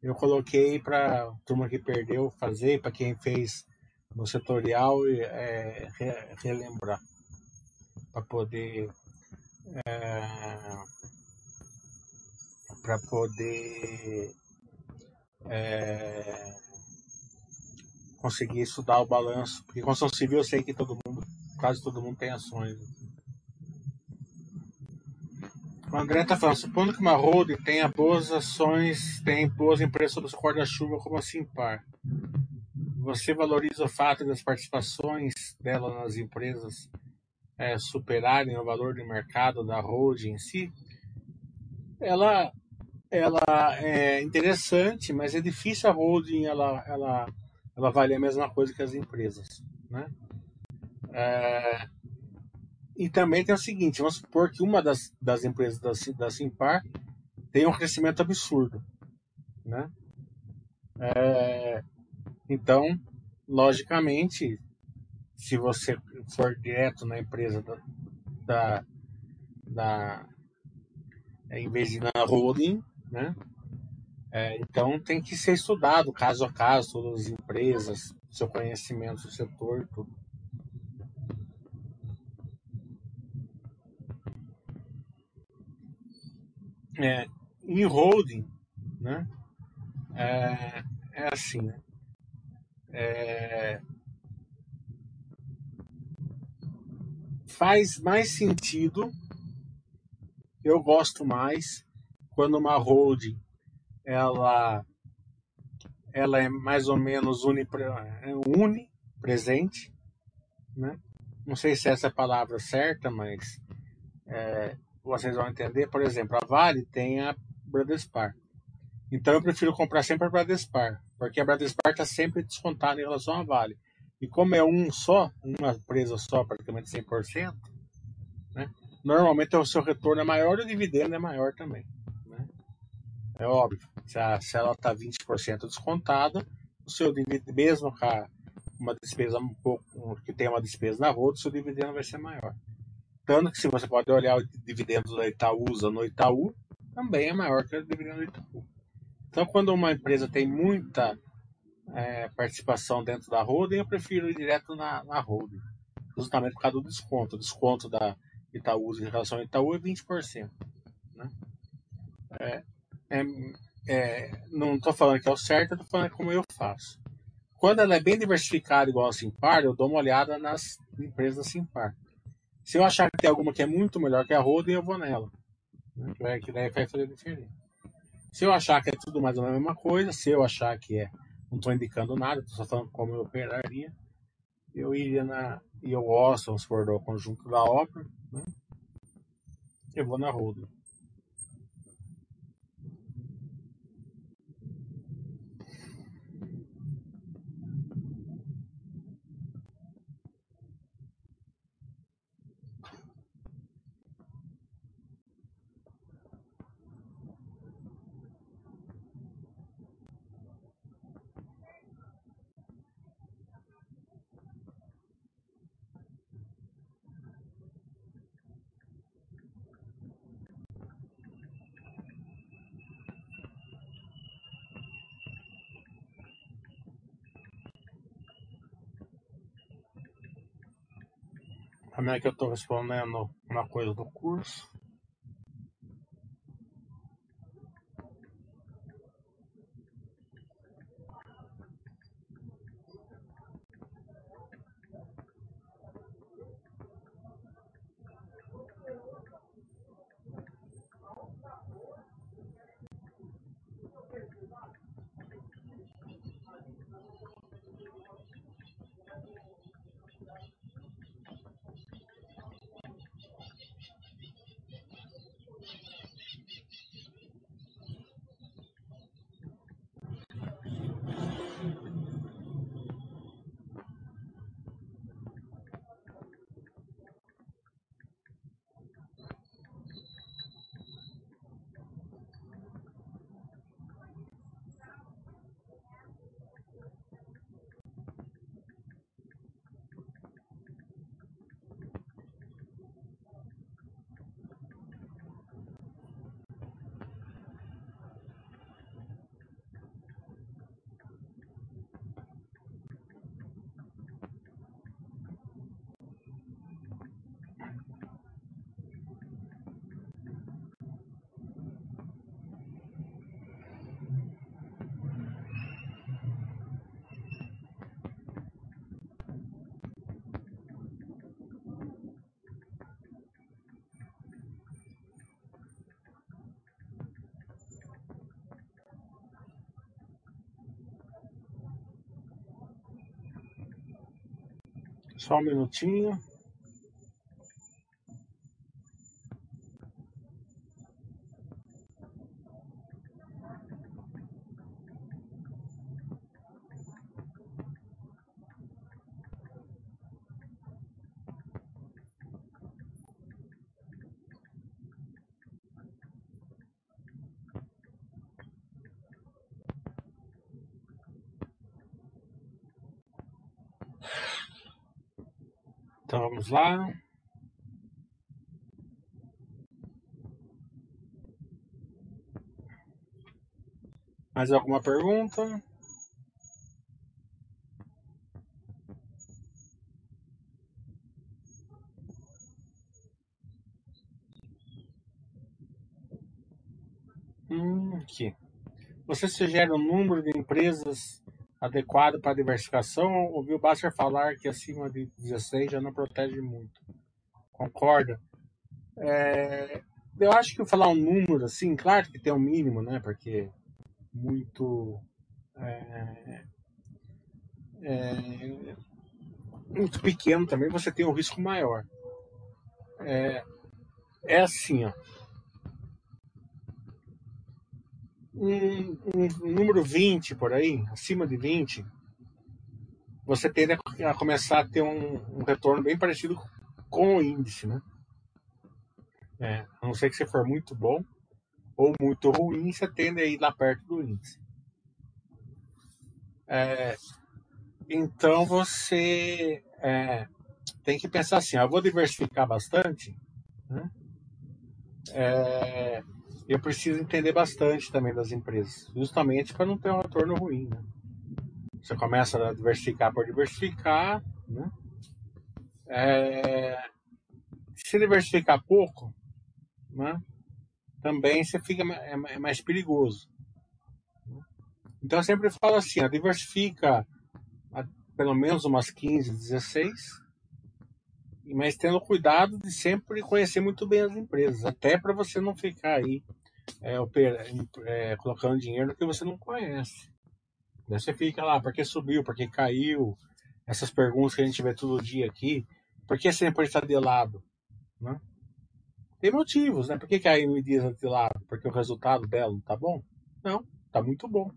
eu coloquei para turma que perdeu fazer, para quem fez no setorial, é, relembrar, para poder. É, para poder é, conseguir estudar o balanço. Porque construção civil eu sei que todo mundo, quase todo mundo tem ações. O André está falando, supondo que uma holding tenha boas ações, tem boas empresas sob o guarda-chuva como a Simpar, você valoriza o fato das participações dela nas empresas é, superarem o valor de mercado da holding em si? Ela, ela é interessante, mas é difícil a holding ela, ela ela vale a mesma coisa que as empresas. Né? É, e também tem o seguinte, vamos supor que uma das, das empresas da, da Simpar tem um crescimento absurdo. Né? É, então, logicamente, se você for direto na empresa da, da, da em vez de na holding, né? É, então tem que ser estudado caso a caso, todas as empresas, seu conhecimento do setor, tudo. É, em holding, né? É, é assim, né? É, faz mais sentido, eu gosto mais quando uma holding ela ela é mais ou menos unipresente, né? Não sei se essa é a palavra certa, mas é, vocês vão entender. Por exemplo, a Vale tem a Bradespar. Então eu prefiro comprar sempre a Bradespar, porque a Bradespar está sempre descontada em relação à Vale. E como é um só, uma empresa só, praticamente 100%, né? normalmente o seu retorno é maior e o dividendo é maior também. Né? É óbvio, se, se ela está 20% descontada, o seu dividendo, mesmo com uma despesa um pouco, que tem uma despesa na roda, o seu dividendo vai ser maior. Tanto que se você pode olhar o dividendo da Itaúsa no Itaú, também é maior que o dividendo do Itaú. Então, quando uma empresa tem muita é, participação dentro da holding, eu prefiro ir direto na, na holding. Justamente por causa do desconto. O desconto da Itaú em relação ao Itaú é 20%. Né? É, é, é, não estou falando que é o certo, estou falando como eu faço. Quando ela é bem diversificada, igual a Simpar, eu dou uma olhada nas empresas Simpar. Se eu achar que tem alguma que é muito melhor que a holding, eu vou nela. Né? Que daí vai fazer diferença. Se eu achar que é tudo mais ou menos a mesma coisa, se eu achar que é não estou indicando nada, estou só falando como eu operaria. Eu iria na. E eu gosto, vamos supor, do conjunto da obra, né? Eu vou na roda. Como é que eu estou respondendo uma coisa do curso? Só um minutinho. Então vamos lá. Mais alguma pergunta? Hum, aqui. Você sugere um número de empresas adequado para diversificação, ouviu Basser falar que acima de 16 já não protege muito. Concorda? É, eu acho que falar um número assim, claro que tem um mínimo, né? Porque muito é, é, muito pequeno também você tem um risco maior. É, é assim, ó. Um, um, número 20 por aí, acima de 20, você tende a começar a ter um, um retorno bem parecido com o índice, né? É, a não ser que você for muito bom ou muito ruim, você tende a ir lá perto do índice. É, então você é, tem que pensar assim: eu vou diversificar bastante, né? É, eu preciso entender bastante também das empresas, justamente para não ter um retorno ruim. Né? Você começa a diversificar por diversificar, né? É, se diversificar pouco, né? também você fica é, é mais perigoso. Então eu sempre falo assim, diversifica pelo menos umas 15, 16, mas tendo cuidado de sempre conhecer muito bem as empresas, até para você não ficar aí é, é, colocando dinheiro que você não conhece. Daí você fica lá, porque subiu, porque caiu, essas perguntas que a gente vê todo dia aqui, por que sempre está de lado? Né? Tem motivos, né? Por que, que a AMD está de lado? Porque o resultado dela não tá bom? Não, tá muito bom.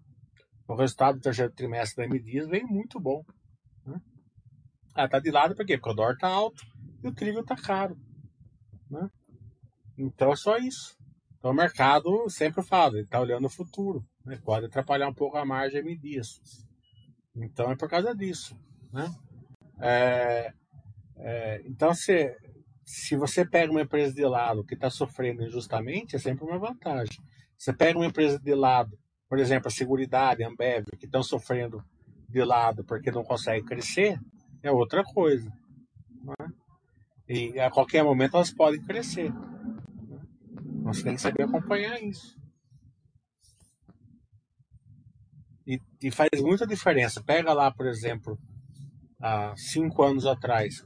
O resultado do terceiro trimestre da AMD vem muito bom. Né? Ah, tá de lado por quê? Porque o dólar tá alto e o trigo tá caro. Né? Então é só isso. Então o mercado sempre fala, ele tá olhando o futuro. Né? Pode atrapalhar um pouco a margem em dias. Então é por causa disso. Né? É, é, então se, se você pega uma empresa de lado que está sofrendo injustamente, é sempre uma vantagem. Você pega uma empresa de lado, por exemplo, a Seguridade, a Ambev, que estão sofrendo de lado porque não consegue crescer, é outra coisa. Né? E a qualquer momento elas podem crescer. Nós temos que saber acompanhar isso. E, e, faz muita diferença. Pega lá, por exemplo, há cinco anos atrás,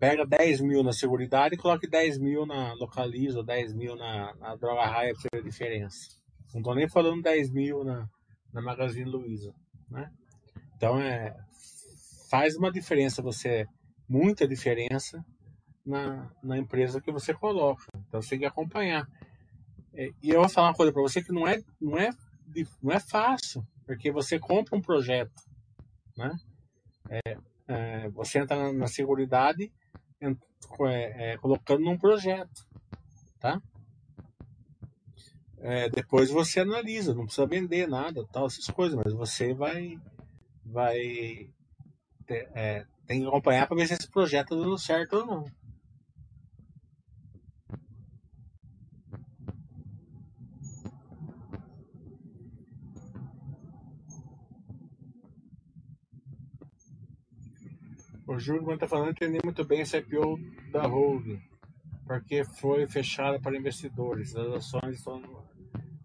pega 10 mil na Seguridade e coloque 10 mil na Localiza, 10 mil na, na Droga Raia para ver a diferença. Não estou nem falando 10 mil na, na Magazine Luiza. Né? Então é faz uma diferença você muita diferença na, na empresa que você coloca. Então você tem que acompanhar. É, e eu vou falar uma coisa para você que não é não é não é fácil, porque você compra um projeto, né? É, é, você entra na, na seguridade é, é, colocando num projeto, tá? É, depois você analisa, não precisa vender nada, tal, essas coisas, mas você vai vai ter, tem que acompanhar para ver se esse projeto está dando certo ou não. O quando está falando, entendi muito bem esse IPO da Holding, porque foi fechada para investidores. As ações estão,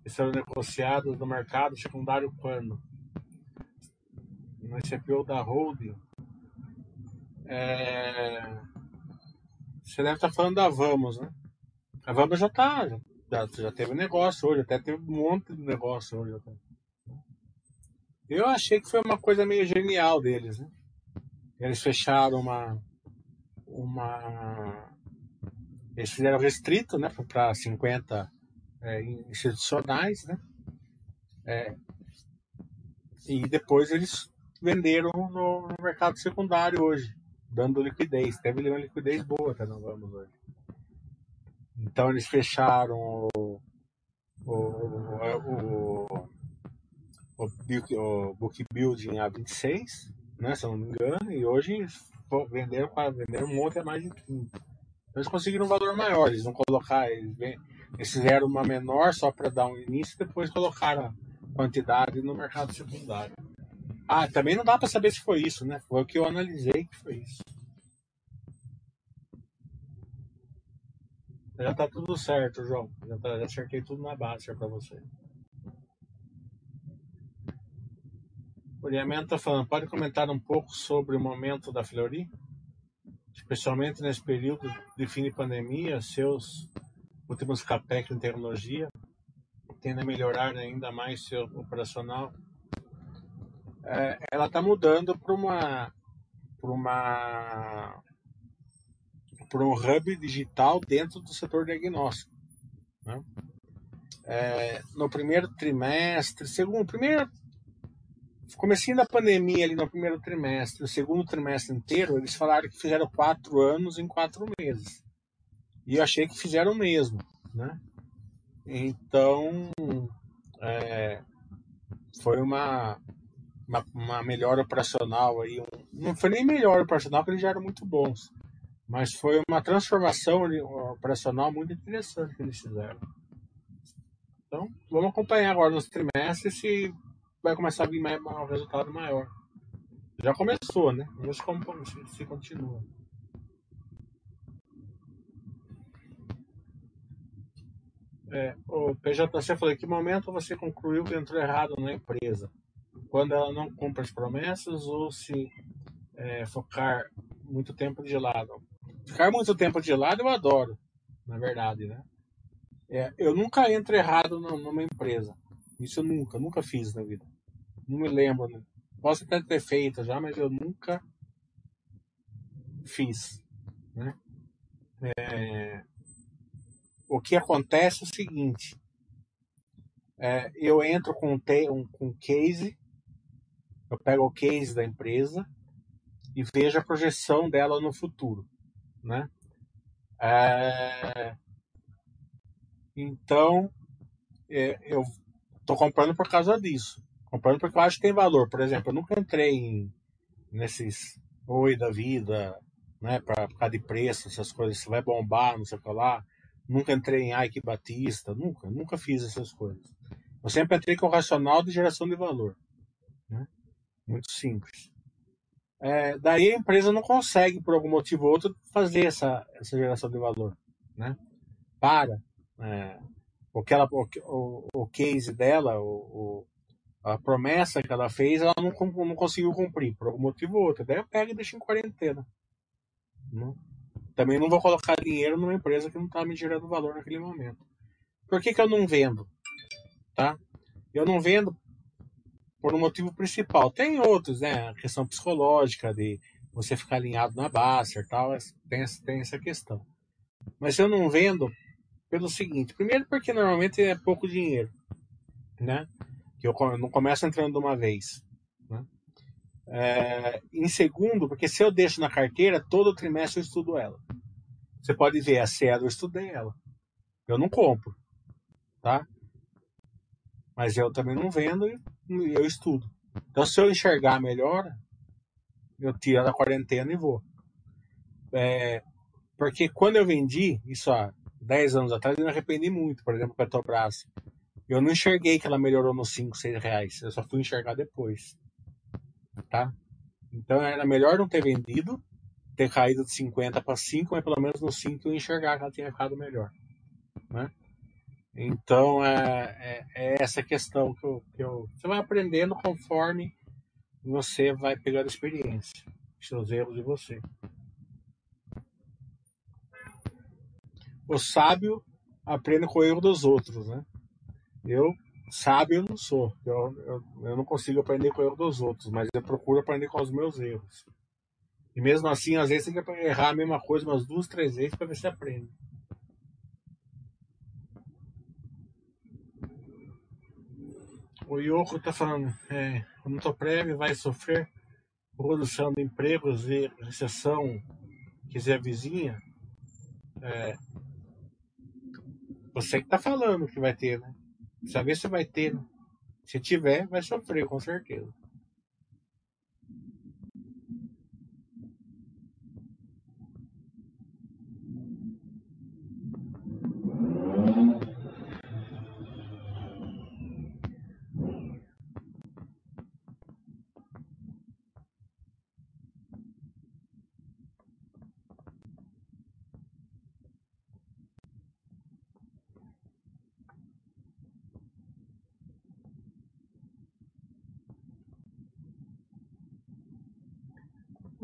estão negociadas no mercado secundário quando? no ICPO da Holding, é... você deve estar falando da Vamos, né? A Vamos já está, já, já teve negócio hoje, até teve um monte de negócio hoje. Até. Eu achei que foi uma coisa meio genial deles, né? Eles fecharam uma. uma eles fizeram restrito, né? Para 50 é, institucionais, né? É, e depois eles venderam no, no mercado secundário hoje, dando liquidez. Teve uma liquidez boa até não vamos hoje. Então eles fecharam o, o, o, o, o book building a 26, né, se eu não me engano, e hoje venderam, venderam um monte a mais de 30. Então eles conseguiram um valor maior, eles não colocaram, eles, eles fizeram uma menor só para dar um início e depois colocaram a quantidade no mercado secundário. Ah, também não dá para saber se foi isso, né? Foi o que eu analisei que foi isso. Já tá tudo certo, João. Já, tá, já acertei tudo na base para você. O Liamento tá falando, pode comentar um pouco sobre o momento da Fleury? especialmente nesse período de fim de pandemia, seus últimos CAPEC em tecnologia, tende a melhorar ainda mais seu operacional, é, ela está mudando para uma para uma para um hub digital dentro do setor diagnóstico. Né? É, no primeiro trimestre, segundo primeiro comecinho da pandemia ali no primeiro trimestre, no segundo trimestre inteiro, eles falaram que fizeram quatro anos em quatro meses. E eu achei que fizeram mesmo, né? Então, é, foi uma, uma, uma, melhor operacional aí. Um, não foi nem melhor operacional, porque eles já eram muito bons. Mas foi uma transformação operacional muito interessante que eles fizeram. Então, vamos acompanhar agora nos trimestres se vai começar a vir um resultado maior. Já começou, né? Vamos como se continua. É, o PJC falou: que momento você concluiu que entrou errado na empresa? Quando ela não cumpre as promessas ou se é, focar muito tempo de lado? Ficar muito tempo de lado eu adoro, na verdade, né? É, eu nunca entro errado numa empresa. Isso eu nunca, nunca fiz na vida. Não me lembro. Né? Posso até ter feito já, mas eu nunca fiz. Né? É, o que acontece é o seguinte: é, eu entro com um, com um case, eu pego o case da empresa e vejo a projeção dela no futuro. Né? É, então, é, eu estou comprando por causa disso. Comprando porque eu acho que tem valor. Por exemplo, eu nunca entrei em, nesses oi da vida, né, para por causa de preço, essas coisas, se vai bombar, não sei o que lá. Nunca entrei em Ike Batista, nunca, nunca fiz essas coisas. Eu sempre entrei com o racional de geração de valor. Né? Muito simples. É, daí a empresa não consegue, por algum motivo ou outro, fazer essa, essa geração de valor. Né? Para. É, o, que ela, o, o, o case dela, o, a promessa que ela fez, ela não, não conseguiu cumprir, por algum motivo ou outro. Daí eu pego e deixo em quarentena. Né? Também não vou colocar dinheiro numa empresa que não está me gerando valor naquele momento. Por que, que eu não vendo? Tá? Eu não vendo por um motivo principal. Tem outros, né? A questão psicológica de você ficar alinhado na base e tal, tem, tem essa questão. Mas eu não vendo pelo seguinte: primeiro, porque normalmente é pouco dinheiro, né? que eu não começo entrando de uma vez. Né? É, em segundo, porque se eu deixo na carteira, todo trimestre eu estudo ela. Você pode ver, a Cielo eu estudei ela. Eu não compro, tá? Mas eu também não vendo e eu estudo. Então, se eu enxergar melhor, eu tiro da quarentena e vou. É, porque quando eu vendi, isso há 10 anos atrás, eu me arrependi muito, por exemplo, Petrobras. Eu não enxerguei que ela melhorou nos 5, 6 reais. Eu só fui enxergar depois. Tá? Então era melhor não ter vendido, ter caído de 50 para 5, mas pelo menos no 5 eu enxergar que ela tinha ficado melhor. Né? Então é, é, é, essa questão que eu, que eu. Você vai aprendendo conforme você vai pegando experiência. Seus erros de você. O sábio aprende com o erro dos outros, né? Eu, sábio, não sou. Eu, eu, eu não consigo aprender com o erro dos outros, mas eu procuro aprender com os meus erros. E mesmo assim, às vezes, tem que errar a mesma coisa umas duas, três vezes para ver se aprende. O Yoko está falando, é, o Nutoprev vai sofrer redução de empregos e recessão quiser vizinha. É, você que está falando que vai ter, né? Saber se vai ter. Né? Se tiver, vai sofrer, com certeza.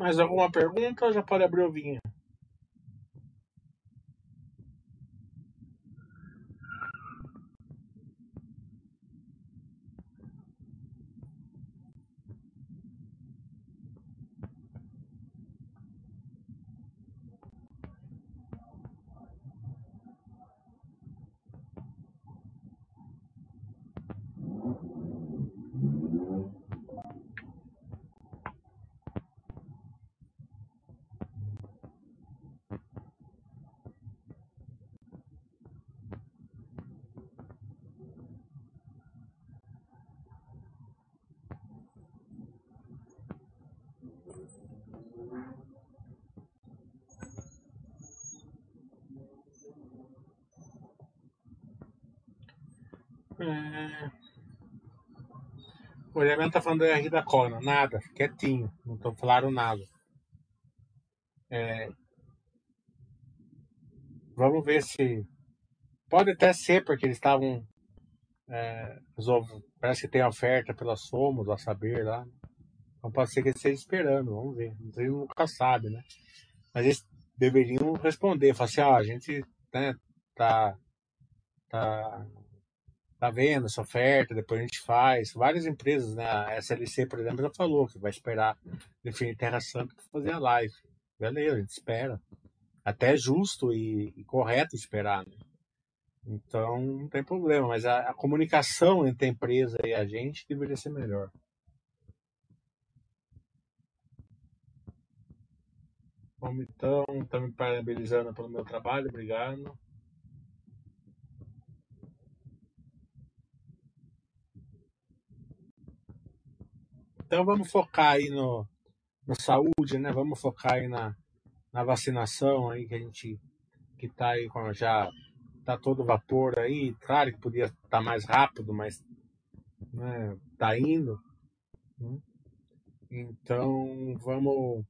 Mais alguma pergunta? Já pode abrir o vinho. É... Elemento tá falando do R da Cona, nada, quietinho, não tô falando nada. É... Vamos ver se. Pode até ser, porque eles estavam. É... Parece que tem oferta pela Somos, a saber lá. Então pode ser que eles estejam esperando, vamos ver. Gente nunca sabe, né? Mas eles deveriam responder, falar assim, ó, a gente né, tá, tá, tá vendo essa oferta, depois a gente faz. Várias empresas, né? A SLC, por exemplo, já falou que vai esperar definir Terra Santa para fazer a live. Beleza, a gente espera. Até é justo e, e correto esperar, né? Então não tem problema, mas a, a comunicação entre a empresa e a gente deveria ser melhor. Bom, então, tá me parabenizando pelo meu trabalho, obrigado. Então vamos focar aí no, no saúde, né? Vamos focar aí na, na vacinação aí que a gente que tá aí com já tá todo vapor aí, claro que podia estar tá mais rápido, mas né, tá indo. Né? Então vamos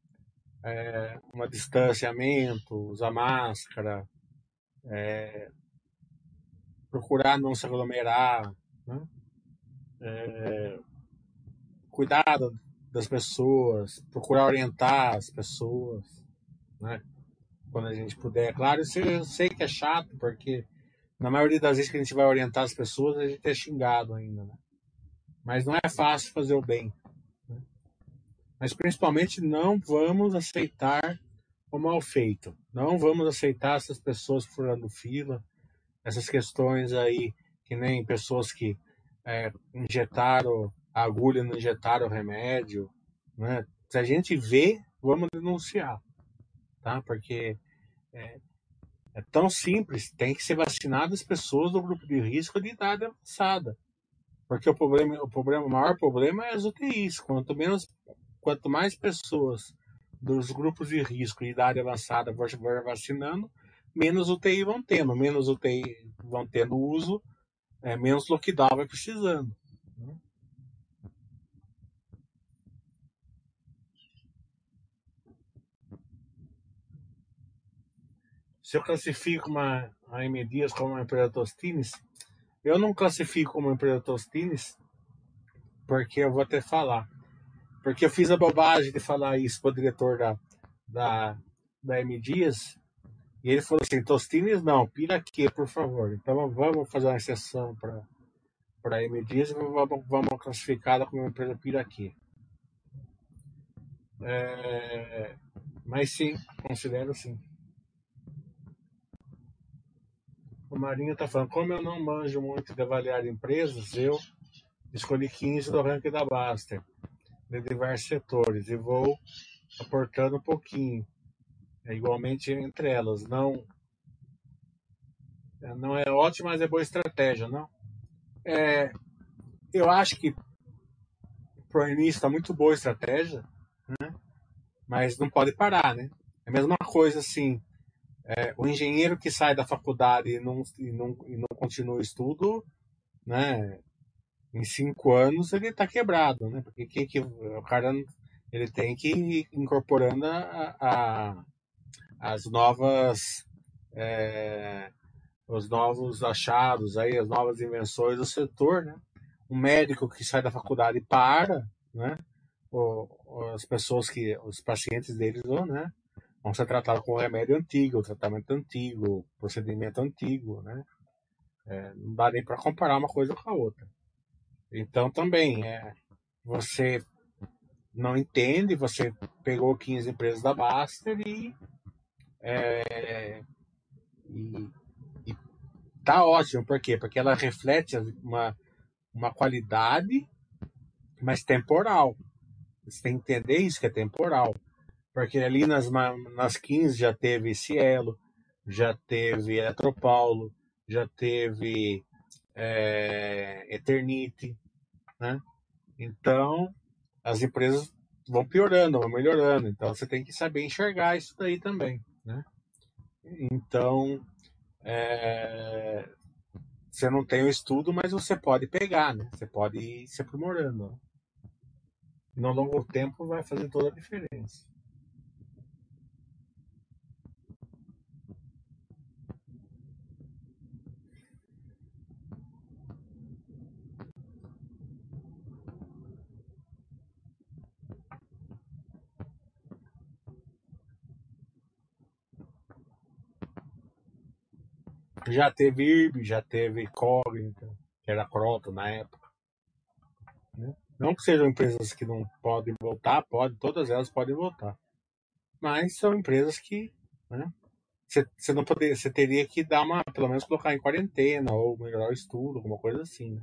é, um distanciamento, usar máscara, é, procurar não se aglomerar, né? é, cuidar das pessoas, procurar orientar as pessoas, né? quando a gente puder. Claro, eu sei que é chato, porque na maioria das vezes que a gente vai orientar as pessoas, a gente é xingado ainda, né? Mas não é fácil fazer o bem. Mas principalmente não vamos aceitar o mal feito. Não vamos aceitar essas pessoas furando fila, essas questões aí, que nem pessoas que é, injetaram a agulha, não injetaram o remédio. Né? Se a gente vê, vamos denunciar. Tá? Porque é, é tão simples, tem que ser vacinado as pessoas do grupo de risco de idade avançada. Porque o problema, o problema, o maior problema é as UTIs. Quanto menos quanto mais pessoas dos grupos de risco e idade avançada vão vacinando, menos UTI vão tendo, menos UTI vão tendo uso, é, menos lockdown vai precisando. Se eu classifico uma, a M Dias como uma empresa Tostines, eu não classifico como empresa Tostines, porque eu vou até falar. Porque eu fiz a bobagem de falar isso para o diretor da, da, da M Dias. E ele falou assim: Tostines não, Piraquê, por favor. Então vamos fazer uma exceção para a M Dias e vamos, vamos classificá-la como uma empresa Piraquê. É, mas sim, considero sim. O Marinho está falando, como eu não manjo muito de avaliar empresas, eu escolhi 15 do ranking da Baster de diversos setores e vou aportando um pouquinho, é, igualmente entre elas. Não é, não é ótimo, mas é boa estratégia, não? É, eu acho que para o início está muito boa a estratégia, né? mas não pode parar, né? É a mesma coisa assim, é, o engenheiro que sai da faculdade e não, e não, e não continua o estudo, né? em cinco anos ele está quebrado, né? Porque que, que, o cara ele tem que ir incorporando a, a as novas é, os novos achados aí, as novas invenções do setor, né? Um médico que sai da faculdade e para, né? As pessoas que os pacientes deles vão, né? Vão ser tratados com remédio antigo, tratamento antigo, procedimento antigo, né? É, não dá nem para comparar uma coisa com a outra. Então também, é, você não entende, você pegou 15 empresas da Baster e, é, e, e tá ótimo, por quê? Porque ela reflete uma, uma qualidade, mas temporal. Você tem que entender isso que é temporal. Porque ali nas, nas 15 já teve Cielo, já teve Eletropaulo, já teve é, Eternite, né? Então, as empresas vão piorando, vão melhorando. Então, você tem que saber enxergar isso daí também, né? Então, é, você não tem o estudo, mas você pode pegar, né? Você pode ir se aprimorando. No longo tempo vai fazer toda a diferença. Já teve IRB, já teve Cognita, que era Croton na época. Né? Não que sejam empresas que não podem voltar, pode, todas elas podem voltar. Mas são empresas que né, você não poderia, você teria que dar uma, pelo menos colocar em quarentena ou melhorar o estudo, alguma coisa assim, né?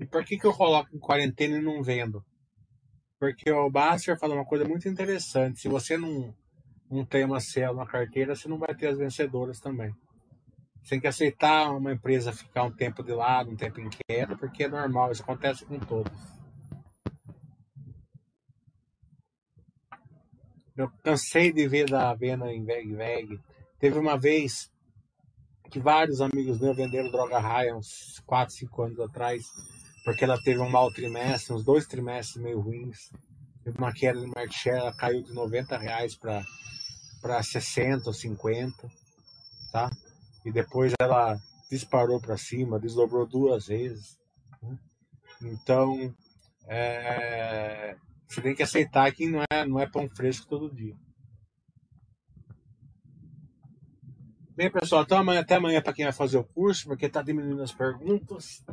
E por que, que eu coloco em quarentena e não vendo? Porque o Baster falou uma coisa muito interessante. Se você não, não tem uma célula na carteira, você não vai ter as vencedoras também. Você tem que aceitar uma empresa ficar um tempo de lado, um tempo em queda, porque é normal, isso acontece com todos. Eu cansei de ver da venda em Veg Veg. Teve uma vez que vários amigos meus venderam droga raia uns 4, 5 anos atrás porque ela teve um mau trimestre, uns dois trimestres meio ruins. Teve uma queda de market share, ela caiu de 90 reais para 60 ou 50, tá? E depois ela disparou para cima, desdobrou duas vezes. Né? Então, é, você tem que aceitar que não é, não é pão fresco todo dia. Bem, pessoal, então amanhã, até amanhã para quem vai fazer o curso, porque está diminuindo as perguntas.